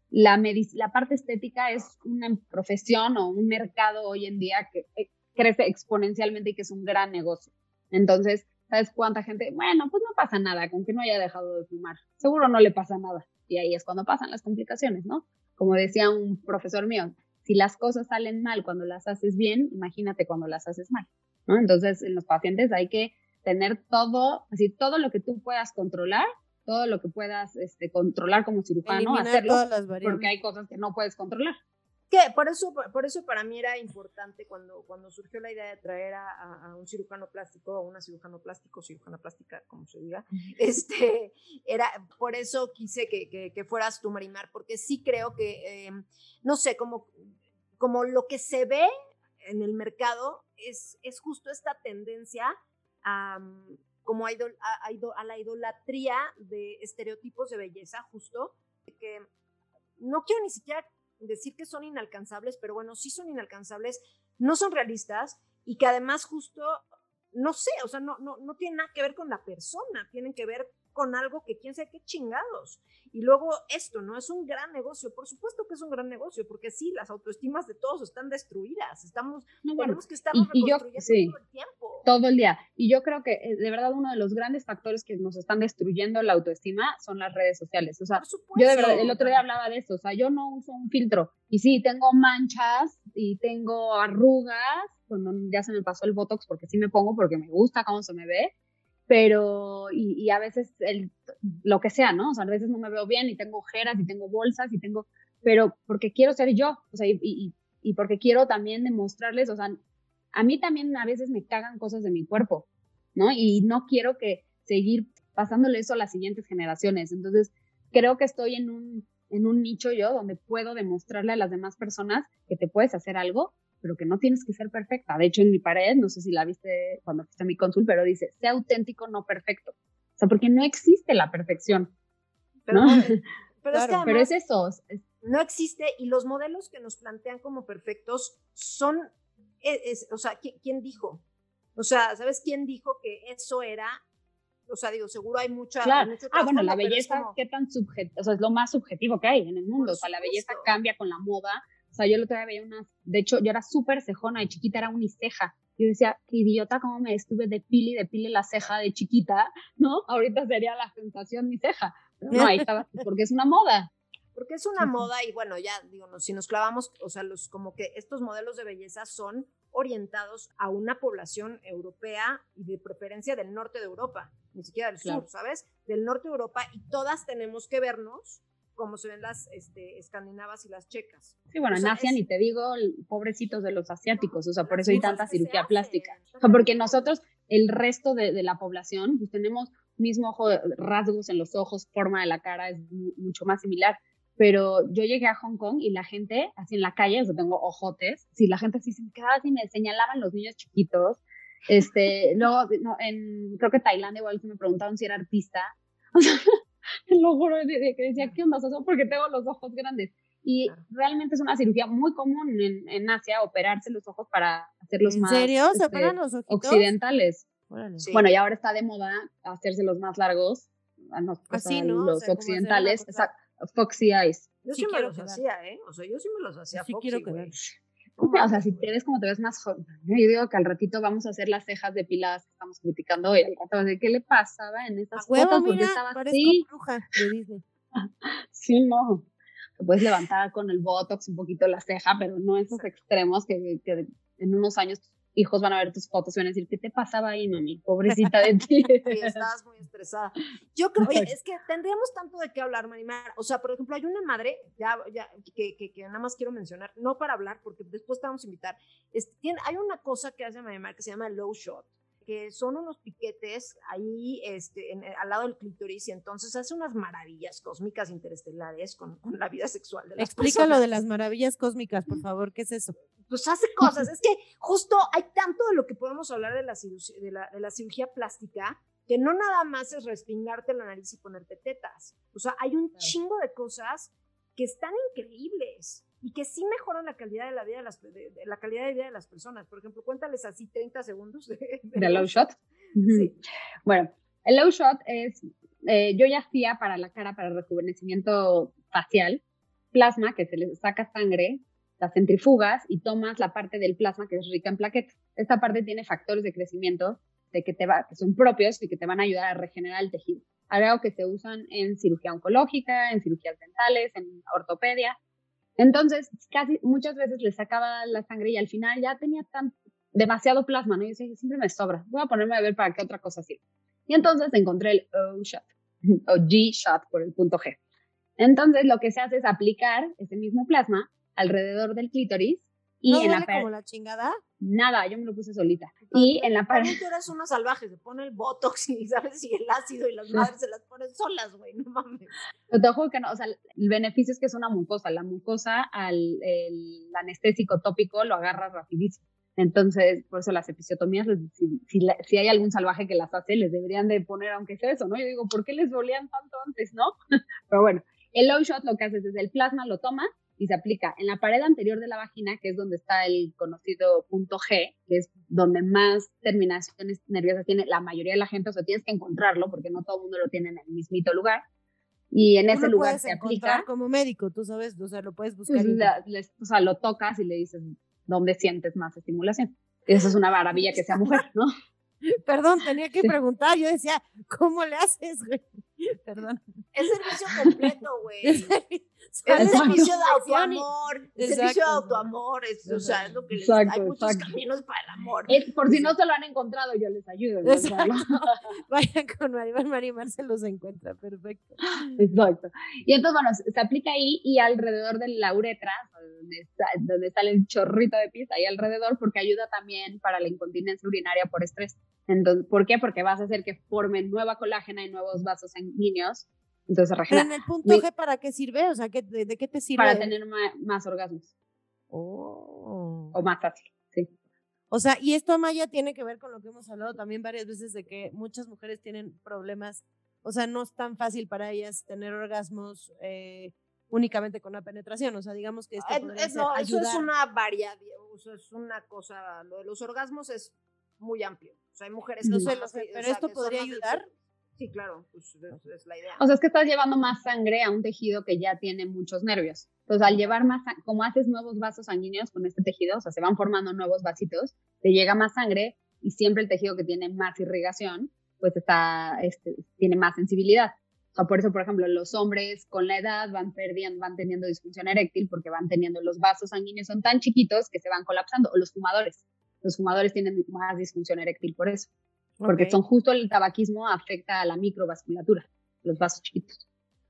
la, la parte estética es una profesión o un mercado hoy en día que eh, crece exponencialmente y que es un gran negocio. Entonces, ¿sabes cuánta gente? Bueno, pues no pasa nada con que no haya dejado de fumar. Seguro no le pasa nada. Y ahí es cuando pasan las complicaciones, ¿no? Como decía un profesor mío, si las cosas salen mal cuando las haces bien, imagínate cuando las haces mal, ¿no? Entonces, en los pacientes hay que tener todo, así, todo lo que tú puedas controlar todo lo que puedas este, controlar como cirujano, hacerlo, porque hay cosas que no puedes controlar. Que por eso, por eso para mí era importante cuando, cuando surgió la idea de traer a, un cirujano plástico, a una cirujano plástico, cirujana plástica, como se diga, este, era, por eso quise que, que, fueras tú, Marimar, porque sí creo que, em, no sé, como, como lo que se ve en el mercado es, es justo esta tendencia a, como a, a, la idolatría de estereotipos de belleza, justo, que no quiero ni siquiera decir que son inalcanzables, pero bueno, sí son inalcanzables, no son realistas y que además justo, no sé, o sea, no, no, no tienen nada que ver con la persona, tienen que ver con algo que quién sabe qué chingados. Y luego esto, ¿no? Es un gran negocio. Por supuesto que es un gran negocio, porque sí, las autoestimas de todos están destruidas. Estamos, tenemos que estar reconstruyendo todo el tiempo. Todo el día. Y yo creo que eh, de verdad uno de los grandes factores que nos están destruyendo la autoestima son las redes sociales. O sea, yo de verdad, el otro día hablaba de eso. O sea, yo no uso un filtro. Y sí, tengo manchas y tengo arrugas, cuando ya se me pasó el Botox, porque sí me pongo, porque me gusta cómo se me ve pero y, a veces el, lo que sea, ¿no? O sea, a veces no me veo bien y tengo ojeras y tengo bolsas y tengo, pero porque quiero ser yo, o sea, y, y, porque quiero también demostrarles, o sea, a mí también a veces me cagan cosas de mi cuerpo, ¿no? Y no quiero que seguir pasándole eso a las siguientes generaciones. Entonces, creo que estoy en un, en un nicho yo donde puedo demostrarle a las demás personas que te puedes hacer algo pero que no tienes que ser perfecta. De hecho, en mi pared, no sé si la viste cuando fuiste a mi consul, pero dice, sea auténtico, no perfecto. O sea, porque no existe la perfección. Pero, ¿no? pero, es, pero es eso. No existe y los modelos que nos plantean como perfectos son, e, o sea, ¿quién dijo? O sea, ¿sabes quién dijo que eso era o sea, digo, seguro hay mucha. Claro. ah, bueno, la belleza, ¿qué tan subjetivo? O sea, es lo más subjetivo que hay en el mundo. O sea, la belleza cambia con la moda, sea, yo el otro día veía unas, de hecho, yo era súper cejona, de chiquita era uniceja. Yo decía, qué idiota, cómo me estuve de pili, de pili la ceja de chiquita, ¿no? Ahorita sería la sensación mi ceja. no, ahí estaba, porque es una moda. Porque es una moda y bueno, ya digo, si nos clavamos, o sea, los como que estos modelos de belleza son orientados a una población europea y de preferencia del norte de Europa, ni siquiera del sur, ¿sabes? Del norte de Europa y todas tenemos que vernos como se ven las este, escandinavas y las checas. Sí, bueno, en Asia ni te digo, pobrecitos de los asiáticos, o sea, por eso hay tanta cirugía plástica. O sea, porque nosotros, el resto de, de la población, pues tenemos mismo ojo, rasgos en los ojos, forma de la cara es mucho más similar. Pero yo llegué a Hong Kong y la gente, así en la calle, yo tengo ojotes, si la gente así se quedaba así, me señalaban los niños chiquitos. Este, luego, no, en, creo que Tailandia igual me preguntaron si era artista. O sea, lo juro, de, que decía, ¿qué onda? O porque tengo los ojos grandes. Y realmente es una cirugía muy común en, en Asia, operarse los ojos para hacerlos más. ¿En serio? ¿Se este, operan los ojitos? Occidentales. Bueno, y ahora está de moda hacerse los más largos. Así, ¿no? Los occidentales. Foxy Eyes. Yo sí, me los hacía, ¿eh? O sea, yo sí me los hacía. Sí, quiero quedar. O sea, si te ves como te ves más joven. Yo digo que al ratito vamos a hacer las cejas depiladas que estamos criticando hoy. Al rato qué le pasaba en estas fotos porque estaba así. Bruja sí, no. Te puedes levantar con el botox un poquito la ceja, pero no esos extremos que, que en unos años hijos van a ver tus fotos y van a decir, ¿qué te pasaba ahí, mami? Pobrecita de ti. Sí, estabas muy estresada. Yo creo, oye, es que tendríamos tanto de qué hablar, Marimar. O sea, por ejemplo, hay una madre, ya, ya que, que, que, nada más quiero mencionar, no para hablar, porque después te vamos a invitar. tiene, hay una cosa que hace Marimar que se llama low shot que son unos piquetes ahí este, en, al lado del clítoris y entonces hace unas maravillas cósmicas interestelares con, con la vida sexual de las Explícalo de las maravillas cósmicas, por favor, ¿qué es eso? Pues hace cosas, es que justo hay tanto de lo que podemos hablar de la, de la, de la cirugía plástica que no nada más es respingarte la nariz y ponerte tetas. O sea, hay un chingo de cosas que están increíbles y que sí mejoran la calidad de la vida de, las, la calidad de vida de las personas. Por ejemplo, cuéntales así 30 segundos de, low shot. Sí. Bueno, el low shot es, eh, yo ya hacía para la cara, para rejuvenecimiento facial, plasma, que se le saca sangre, las centrifugas y tomas la parte del plasma que es rica en plaquetas. Esta parte tiene factores de crecimiento de que, te va, que son propios y que te van a ayudar a regenerar el tejido. Algo que se usan en cirugía oncológica, en cirugías dentales, en ortopedia entonces, casi muchas veces le sacaba la sangre y al final ya tenía tan, demasiado plasma, ¿no? Y decía, siempre me sobra, voy a ponerme a ver para qué otra cosa sirve. Y entonces encontré el O-shot, o G-shot por el punto G. Entonces, lo que se hace es aplicar ese mismo plasma alrededor del clítoris y ¿No en la como la chingada? Nada, yo me lo puse solita. Y en la pared. Tú eres una salvaje, se pone el botox y sabes si el ácido y las madres se las ponen solas, güey, no mames. Pero te juro que no, o sea, el beneficio es que es una mucosa. La mucosa, al el anestésico tópico, lo agarra rapidísimo. Entonces, por eso las episiotomías, si, si, si, hay algún salvaje que las hace, les deberían de poner, aunque sea eso, ¿no? Yo digo, ¿por qué les dolían tanto antes, no? Pero bueno, el low shot lo que haces es el plasma, lo tomas y se aplica en la pared anterior de la vagina, que es donde está el conocido punto G, que es donde más terminaciones nerviosas tiene la mayoría de la gente, o sea, tienes que encontrarlo porque no todo el mundo lo tiene en el mismito lugar. Y en ese lugar se aplica. Como médico, tú sabes, o sea, lo puedes buscar. Pues o sea, lo tocas y le dices dónde sientes más estimulación. Eso es una maravilla que sea mujer, ¿no? Perdón, tenía que preguntar. Yo decía, ¿cómo le haces, güey? Perdón. Es servicio completo, güey. Es servicio de autoamor. Es servicio de autoamor. Es, o sea, es lo que les exacto, Hay muchos caminos para el amor. por si no se lo han encontrado, yo les ayudo. Vayan con Maribel, Marimar se los encuentra. Perfecto. Exacto. Y entonces, bueno, se aplica ahí y alrededor de la uretra, donde, está, donde sale el chorrito de pis, ahí alrededor, porque ayuda también para la incontinencia urinaria por estrés. Entonces, ¿Por qué? Porque vas a hacer que formen nueva colágena y nuevos vasos sanguíneos entonces Pero en el punto G, ¿para qué sirve? O sea, ¿de, qué te sirve? Para tener más, orgasmos. Oh. O más fácil, sí. O sea, y esto, Amaya, tiene que ver con lo que hemos hablado también varias veces de que muchas mujeres tienen problemas, o sea, no es tan fácil para ellas tener orgasmos eh, únicamente con la penetración, o sea, digamos que esto eh, eh, no, eso es una variedad, eso es una cosa, lo de los orgasmos es muy amplio, o sea, hay mujeres que no sé, pero esto podría ayudar. Sí, claro, pues es la idea. O sea, es que estás llevando más sangre a un tejido que ya tiene muchos nervios. Entonces, al llevar más, como haces nuevos vasos sanguíneos con este tejido, o sea, se van formando nuevos vasitos, te llega más sangre y siempre el tejido que tiene más irrigación, pues está, este, tiene más sensibilidad. O sea, por eso, por ejemplo, los hombres con la edad van perdiendo, van teniendo disfunción eréctil porque van teniendo los vasos sanguíneos son tan chiquitos que se van colapsando, o los fumadores. los fumadores tienen más disfunción eréctil por eso. Porque son justo el tabaquismo afecta a la microvasculatura, los vasos chiquitos.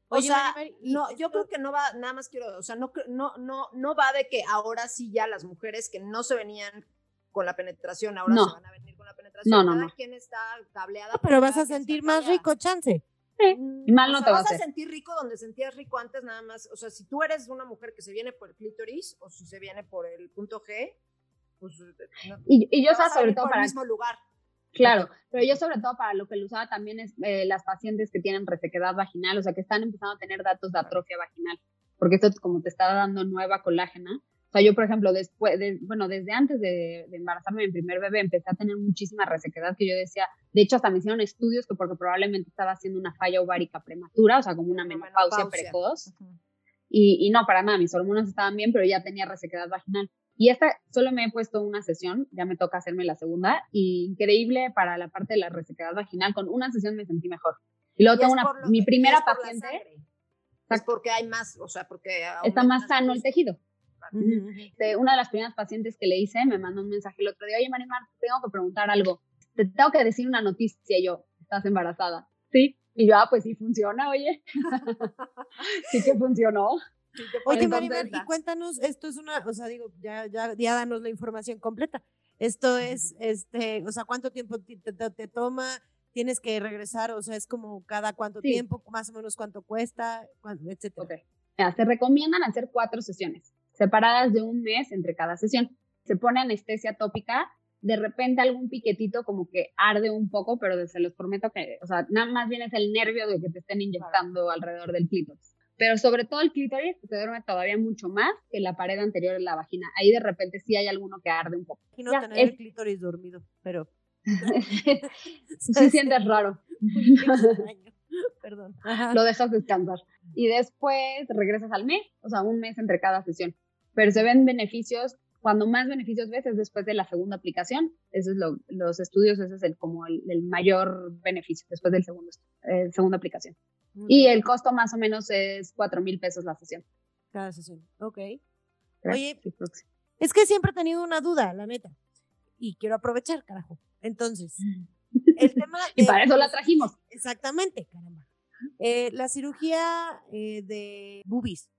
O sea, no, yo creo que no va, nada más quiero, o sea, no, no, no, no va de que ahora sí ya las mujeres que no se venían con la penetración, ahora se van a venir con la penetración. No, no, Cada no. quien está tableada. Pero vas a sentir más rico, chance. Sí, mm, y mal no te vas a sentir rico donde sentías rico antes nada más. O sea, si tú eres una mujer que se viene por el clítoris o si se viene por el punto G, pues... Eh, y, y yo, o sobre todo para... el mismo lugar. Claro, pero yo sobre todo para lo que lo usaba también es eh, las pacientes que tienen resequedad vaginal, o sea, que están empezando a tener datos de atrofia vaginal, porque esto como te está dando nueva colágena. O sea, yo, por ejemplo, después, de, bueno, desde antes de, embarazarme mi primer bebé, empecé a tener muchísima resequedad que yo decía, de hecho, hasta me hicieron estudios que porque probablemente estaba haciendo una falla ovárica prematura, o sea, como una menopausia, precoz. y, y no, para nada, mis hormonas estaban bien, pero ya tenía resequedad vaginal. Y esta solo me he puesto una sesión, ya me toca hacerme la segunda, y increíble para la parte de la resequedad vaginal, con una sesión me sentí mejor. Y luego tengo una, mi primera paciente. Es porque hay más, o sea, porque. Está más sano el tejido. una de las primeras pacientes que le hice me mandó un mensaje el otro día, oye Marimar, tengo que preguntar algo, te tengo que decir una noticia, y yo, ¿estás embarazada? Sí, y yo, ah, pues sí funciona, oye. sí que funcionó. Oye, Maribel, y cuéntanos, esto es una, o sea, digo, ya, ya, ya danos la información completa. Esto es, este, o sea, ¿cuánto tiempo te, te, toma? ¿Tienes que regresar? O sea, es como cada cuánto tiempo, más o menos cuánto cuesta, etcétera. Okay. se recomiendan hacer cuatro sesiones, separadas de un mes entre cada sesión. Se pone anestesia tópica, de repente algún piquetito como que arde un poco, pero se los prometo que, o sea, nada más bien es el nervio de que te estén inyectando alrededor del clítoris pero sobre todo el clítoris se duerme todavía mucho más que la pared anterior de la vagina. Ahí de repente sí hay alguno que arde un poco. no tener el clítoris dormido, pero... sí sientes raro. Perdón. Lo dejas descansar. Y después regresas al mes, o sea, un mes entre cada sesión. Pero se ven beneficios, cuando más beneficios ves es después de la segunda aplicación. Eso es lo, los estudios, ese es el, como el, mayor beneficio después del segundo, eh, segunda aplicación. Y el costo más o menos es cuatro mil pesos la sesión. Cada sesión, ok. Oye, es que siempre he tenido una duda, la neta. Y quiero aprovechar, carajo. Entonces, el tema... y para eso la trajimos. Exactamente, caramba. Eh, la cirugía eh, de boobies,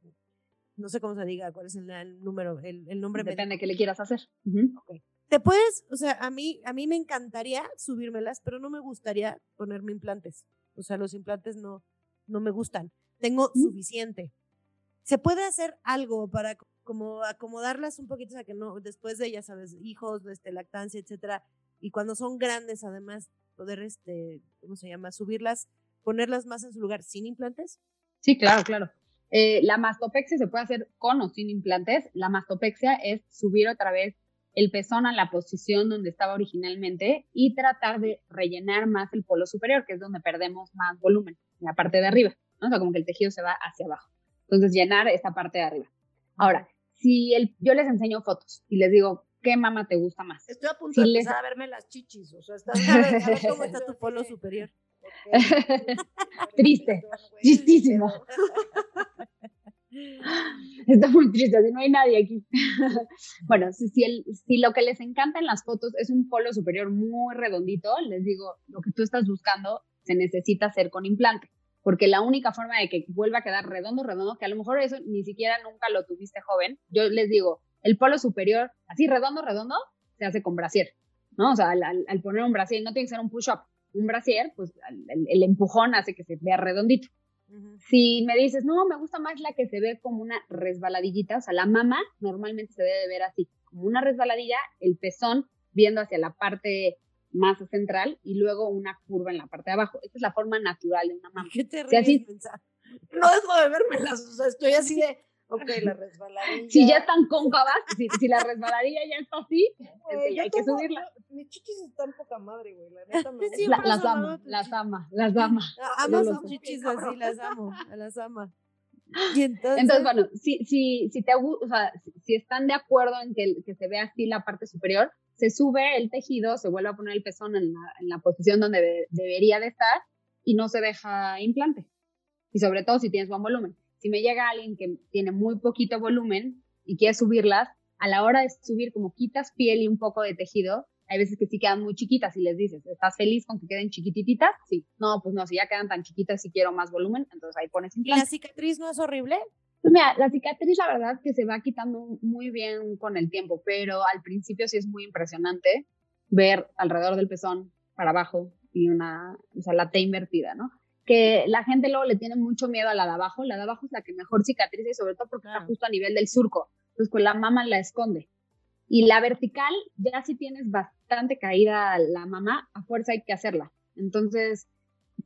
no sé cómo se diga, cuál es el, número, el, nombre. Depende de qué le quieras hacer. Te puedes, o sea, a mí, a mí me encantaría subírmelas, pero no me gustaría ponerme implantes. O sea, los implantes no, no me gustan. Tengo suficiente. ¿Se puede hacer algo para como acomodarlas un poquito, o sea, que no, después de, ya sabes, hijos, este, lactancia, etcétera, y cuando son grandes, además, poder, este, ¿cómo se llama? Subirlas, ponerlas más en su lugar sin implantes? Sí, claro, claro. Eh, la mastopexia se puede hacer con o sin implantes. La mastopexia es subir otra vez el pezón a la posición donde estaba originalmente y tratar de rellenar más el polo superior, que es donde perdemos más volumen, en la parte de arriba, ¿no? O sea, como que el tejido se va hacia abajo. Entonces, llenar esta parte de arriba. Ahora, si el, yo les enseño fotos y les digo, ¿qué mama te gusta más? Estoy a punto de empezar a verme las chichis, o sea, estás a ver, cómo está tu polo superior. Triste, tristísimo. Está muy triste, así no hay nadie aquí. bueno, si, lo que les encanta en las fotos es un polo superior muy redondito, les digo, lo que tú estás buscando se necesita hacer con implante, porque la única forma de que vuelva a quedar redondo, redondo, que a lo mejor eso ni siquiera nunca lo tuviste joven, yo les digo, el polo superior, así redondo, redondo, se hace con brasier, ¿no? O sea, al, poner un brasier, no tiene que ser un push-up, un brasier, pues el empujón hace que se vea redondito. Si me dices, no, me gusta más la que se ve como una resbaladillita, o sea, la mama normalmente se debe ver así, como una resbaladilla, el pezón viendo hacia la parte más central y luego una curva en la parte de abajo. Esta es la forma natural de una mama. ¿Qué te ríes, No dejo de verme o sea, estoy así de, ok, la resbaladilla. Si ya están cóncavas, si, si la resbaladilla ya está así, hay que subirla. Mis chichis están poca madre, güey, la neta me las amo, las ama, las ama. Amo sus chichis así, las amo, las ama. Y entonces, entonces, bueno, si, si, si, te, o sea, si están de acuerdo en que, que se vea así la parte superior, se sube el tejido, se vuelve a poner el pezón en la, en la posición donde debería de estar y no se deja implante. Y sobre todo si tienes buen volumen. Si me llega alguien que tiene muy poquito volumen y quiere subirlas, a la hora de subir, como quitas piel y un poco de tejido, hay veces que sí quedan muy chiquitas y les dices, ¿estás feliz con que queden chiquititas? Sí. No, pues no, si ya quedan tan chiquitas y quiero más volumen, entonces ahí pones ¿Y la cicatriz no es horrible? Pues mira, la cicatriz la verdad que se va quitando muy bien con el tiempo, pero al principio sí es muy impresionante ver alrededor del pezón para abajo y una, o sea, la T invertida, ¿no? Que la gente luego le tiene mucho miedo a la de abajo, la de abajo es la que mejor cicatriza y sobre todo porque está justo a nivel del surco, entonces pues la mama la esconde. Y la vertical, ya si tienes bastante caída la mamá, a fuerza hay que hacerla. Entonces,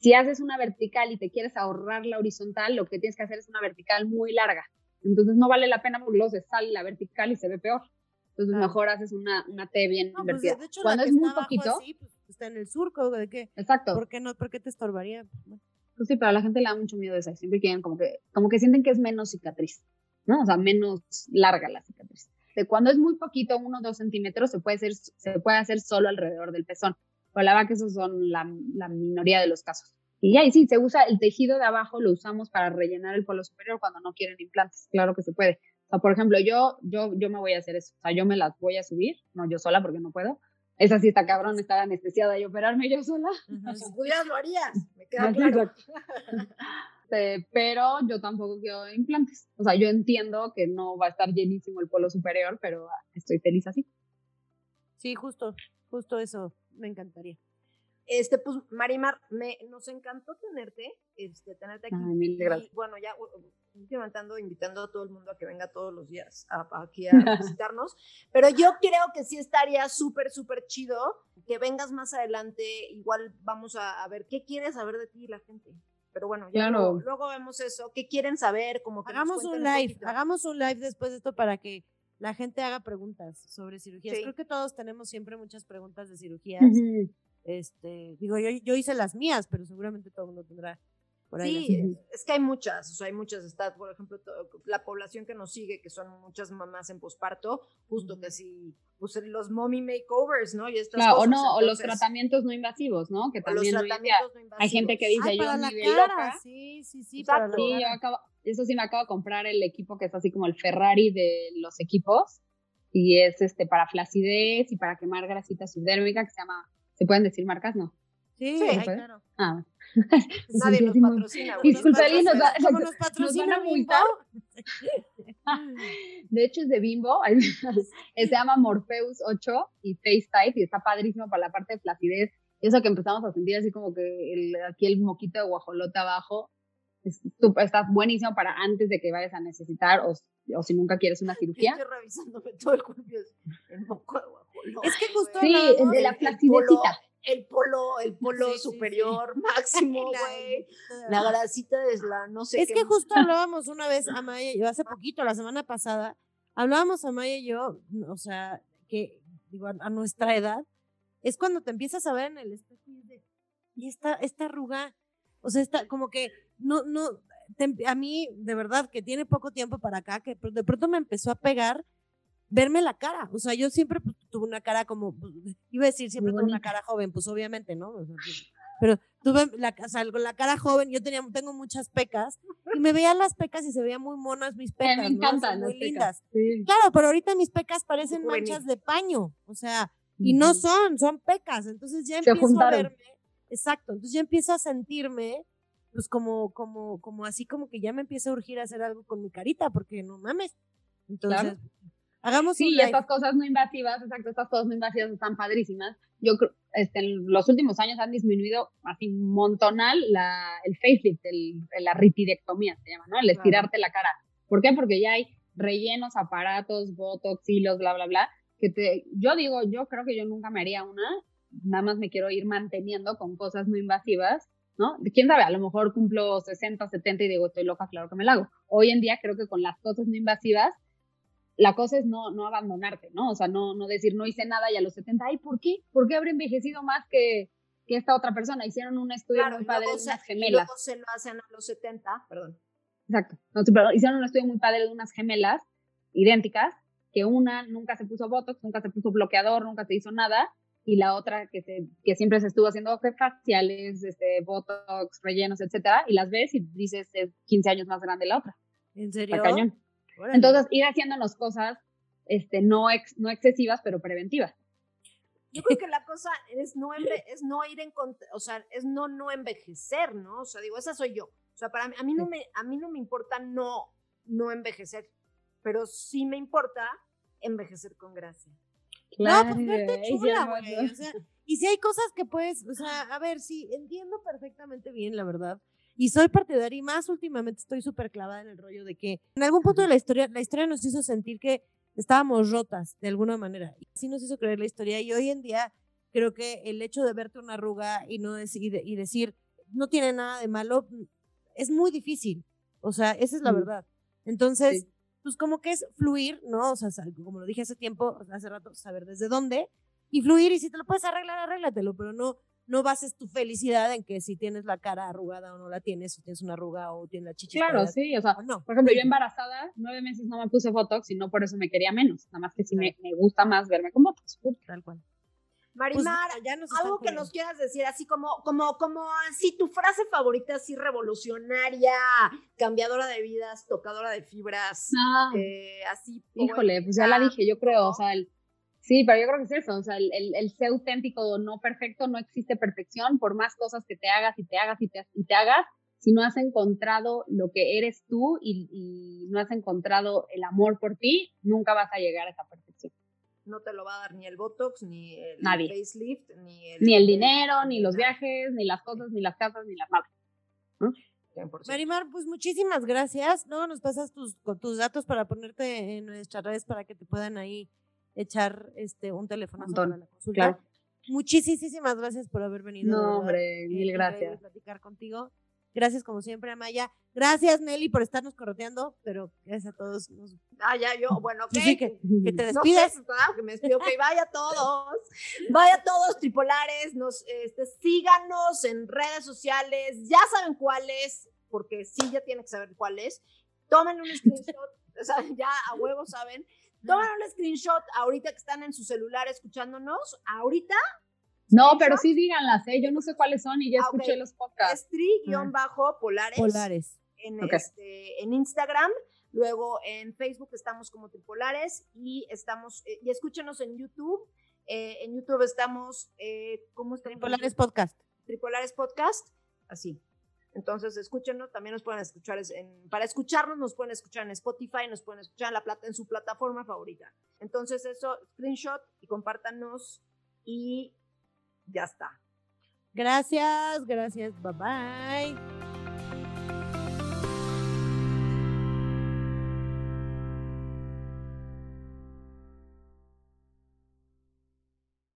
si haces una vertical y te quieres ahorrar la horizontal, lo que tienes que hacer es una vertical muy larga. Entonces no vale la pena porque luego se sale la vertical y se ve peor. Entonces mejor haces una, una T bien No, pues, invertida. de hecho, Cuando es muy poquito, así, pues, está en el surco, ¿de qué? exacto. ¿Por qué no? ¿Por qué te estorbaría? Bueno, Pues sí, pero a la gente le da mucho miedo esa. Siempre quieren como que, como que sienten que es menos cicatriz, ¿no? O sea, menos larga la cicatriz. De cuando es muy poquito, uno o dos centímetros, se puede, hacer, se puede hacer solo alrededor del pezón. Pero la verdad que esos son la, la minoría de los casos. Y ya, y sí, se usa el tejido de abajo, lo usamos para rellenar el polo superior cuando no quieren implantes. Claro que se puede. O sea, por ejemplo, yo, yo, yo me voy a hacer eso. O sea, yo me las voy a subir, no yo sola porque no puedo. Esa sí está cabrón, estar anestesiada y operarme yo sola. Si pudieras lo harías, me queda claro. Eh, pero yo tampoco quiero implantes. O sea, yo entiendo que no va a estar llenísimo el polo superior, pero estoy feliz así. Sí, justo, justo eso, me encantaría. Este, pues, Marimar, me, nos encantó tenerte, este, tenerte aquí. Ay, mil y, gracias. bueno, ya últimamente ando invitando a todo el mundo a que venga todos los días a- a- aquí a visitarnos, pero yo creo que sí estaría súper, súper chido que vengas más adelante, igual vamos a, a ver qué quiere saber de ti la gente. Pero bueno, ya Claro. luego, luego vemos eso, qué quieren saber, como que Hagamos un live, poquito. hagamos un live después de esto para que la gente haga preguntas sobre cirugías. Sí. Creo que todos tenemos siempre muchas preguntas de cirugías. Ujú. Este, digo, yo, yo hice las mías, pero seguramente todo el mundo tendrá por ahí. Sí, es que hay muchas, o sea, hay muchas, está, por ejemplo, to- la población que nos sigue, que son muchas mamás en posparto, justo que sí, pues los mommy makeovers, ¿no? Y estas Claro, o cosas, no, o los entonces, tratamientos no invasivos, ¿no? Que o los también día tratamientos no invasivos. hay gente que dice, Ay, yo me la vi cara, loca. sí, sí, sí, Exacto. para Sí, yo acabo, eso sí me acabo de comprar el equipo que es así como el Ferrari de los equipos y es este para flacidez y para quemar grasita subdérmica que se llama, ¿se pueden decir marcas? No. Sí, Sí, ay, claro. Ah, Nadie nos patrocina. Disculpa, Nos nos va- patrocina. Nos van a patrocina Bimbo. multar. de hecho es de Bimbo, se llama Morpheus 8 y Face Tight y está padrísimo para la parte de flacidez. Eso que empezamos a sentir así como que el- aquí el moquito de guajolote abajo es está buenísimo para antes de que vayas a necesitar o, o si nunca quieres una cirugía. Estoy revisándome todo el cuerpo. El moco de guajolote, Es que justo. Sí, el de la El- el polo- flacidecita. El polo, el polo Sí, sí, sí. superior máximo, La- güey. La grasita de la no sé Es qué que justo hablábamos una vez, Amaya y yo, hace poquito, la semana pasada, hablábamos Amaya y yo, o sea, que digo, a, a nuestra edad, es cuando te empiezas a ver en el espejo y es de, y esta, esta arruga, o sea, está como que no, no, te- a mí, de verdad, que tiene poco tiempo para acá, que de pronto me empezó a pegar verme la cara, o sea, yo siempre pues, tuve una cara como, pues, iba a decir, siempre tuve una cara joven, pues obviamente, ¿no? Pues, pero tuve la, o sea, con la cara joven, yo tenía, tengo muchas pecas, y me veían las pecas y se veían muy monas mis pecas, muy pecas. lindas. Sí. Claro, pero ahorita mis pecas parecen manchas de paño, o sea, y no son, son pecas, entonces ya Se empiezo a verme, exacto, entonces ya empiezo a sentirme, pues como, como, como así como que ya me empieza a urgir a hacer algo con mi carita, porque no mames, entonces, hagamos Sí, un live. estas cosas no invasivas, exacto, estas cosas no invasivas están padrísimas. Yo creo, este, en los últimos años han disminuido así montonal la, el facelift, el, la ritidectomía se llama, ¿no? El estirarte la cara. ¿Por qué? Porque ya hay rellenos, aparatos, botox, hilos, bla, bla, bla, que te, yo digo, yo creo que yo nunca me haría una, nada más me quiero ir manteniendo con cosas no invasivas, ¿no? Quién sabe, a lo mejor cumplo 60, 70 y digo, estoy loca, claro que me la hago. Hoy en día creo que con las cosas no invasivas la cosa es no, no abandonarte, ¿no? O sea, no, no decir no hice nada y a los 70, ay, ¿por qué? ¿Por qué habré envejecido más que, que esta otra persona? Hicieron un estudio Claro, muy y padre de unas y gemelas. luego se lo hacen a los 70, perdón. Exacto. No, hicieron un estudio muy padre de unas gemelas idénticas, que una nunca se puso botox, nunca se puso bloqueador, nunca se hizo nada, y la otra que, se, que siempre se estuvo haciendo faciales, este, botox, rellenos, etcétera, y las ves y dices es 15 años más grande la otra. ¿En Está serio? cañón. Órale. Entonces, ir haciéndonos cosas este, no, no excesivas, pero preventivas. Yo creo que la cosa es no, es no ir en o sea, es no no envejecer, ¿no? O sea, digo, esa soy yo. O sea, para mí, a mí no me, a mí no me importa no, no envejecer, pero sí me importa envejecer con gracia. Claro, no, pues verte chula, güey. O sea, y si hay cosas que puedes, o sea, a ver, sí, entiendo perfectamente bien, la verdad. Y soy partidaria y más últimamente estoy súper clavada en el rollo de que en algún punto de la historia, la historia nos hizo sentir que estábamos rotas de alguna manera. Y así nos hizo creer la historia. Y hoy en día creo que el hecho de verte una arruga y, no decir, y decir, no tiene nada de malo, es muy difícil. O sea, esa es la verdad. Entonces, pues como que es fluir, ¿no? O sea, como lo dije hace tiempo, hace rato, saber desde dónde y fluir. Y si te lo puedes arreglar, arréglatelo, pero no no bases tu felicidad en que si tienes la cara arrugada o no la tienes, si tienes una arruga o tienes la chicha. Claro, sí, o sea, no. por ejemplo, yo embarazada, nueve meses no me puse Botox y no por eso me quería menos, nada más que si me, me, gusta más verme con Botox. Tal cual. Marimar, pues, algo que nos quieras decir, así como, como, como así tu frase favorita, así revolucionaria, cambiadora de vidas, tocadora de fibras, ah. eh, así. Híjole, pues ya la dije, yo creo, o sea, el, Sí, pero yo creo que es eso, o sea, el, el, ser auténtico, no perfecto, no existe perfección, por más cosas que te hagas y te hagas y te, y te hagas, si no has encontrado lo que eres tú y, y, no has encontrado el amor por ti, nunca vas a llegar a esa perfección. No te lo va a dar ni el Botox, ni el facelift, ni el, ni el dinero, ni los viajes, ni las cosas, ni las casas, ni las madres. Marimar, pues muchísimas gracias. Luego nos pasas tus, tus datos para ponerte en nuestras redes para que te puedan ahí echar este un teléfono para la consulta. Muchísimas gracias por haber venido. No, hombre, mil gracias. platicar contigo. Gracias como siempre, Amaya. Gracias, Nelly, por estarnos corroteando, pero gracias a todos. Ah, ya, yo, bueno, que, que, te despides. que me despido, ok, vaya todos, vaya todos, tripolares, nos, este, síganos en redes sociales, ya saben cuáles, porque sí, ya tienen que saber cuáles. Tomen un screenshot, o sea, ya a huevo saben. Tomen un screenshot ahorita que están en su celular escuchándonos. Ahorita. No, pero sí díganlas, ¿eh? Yo no sé cuáles son y ya ah, escuché los podcasts. Estri-polares. Polares. En, este, en Instagram. Luego en Facebook estamos como Tripolares y estamos, eh, y escúchenos en YouTube. Eh, en YouTube estamos, eh, ¿cómo estamos? Tripolares Podcast. Tripolares Podcast, así. Entonces, escúchenos, también nos pueden escuchar, en, para escucharnos nos pueden escuchar en Spotify, nos pueden escuchar en, la plata, en su plataforma favorita. Entonces, eso, screenshot y compártanos y ya está. Gracias, gracias, bye bye.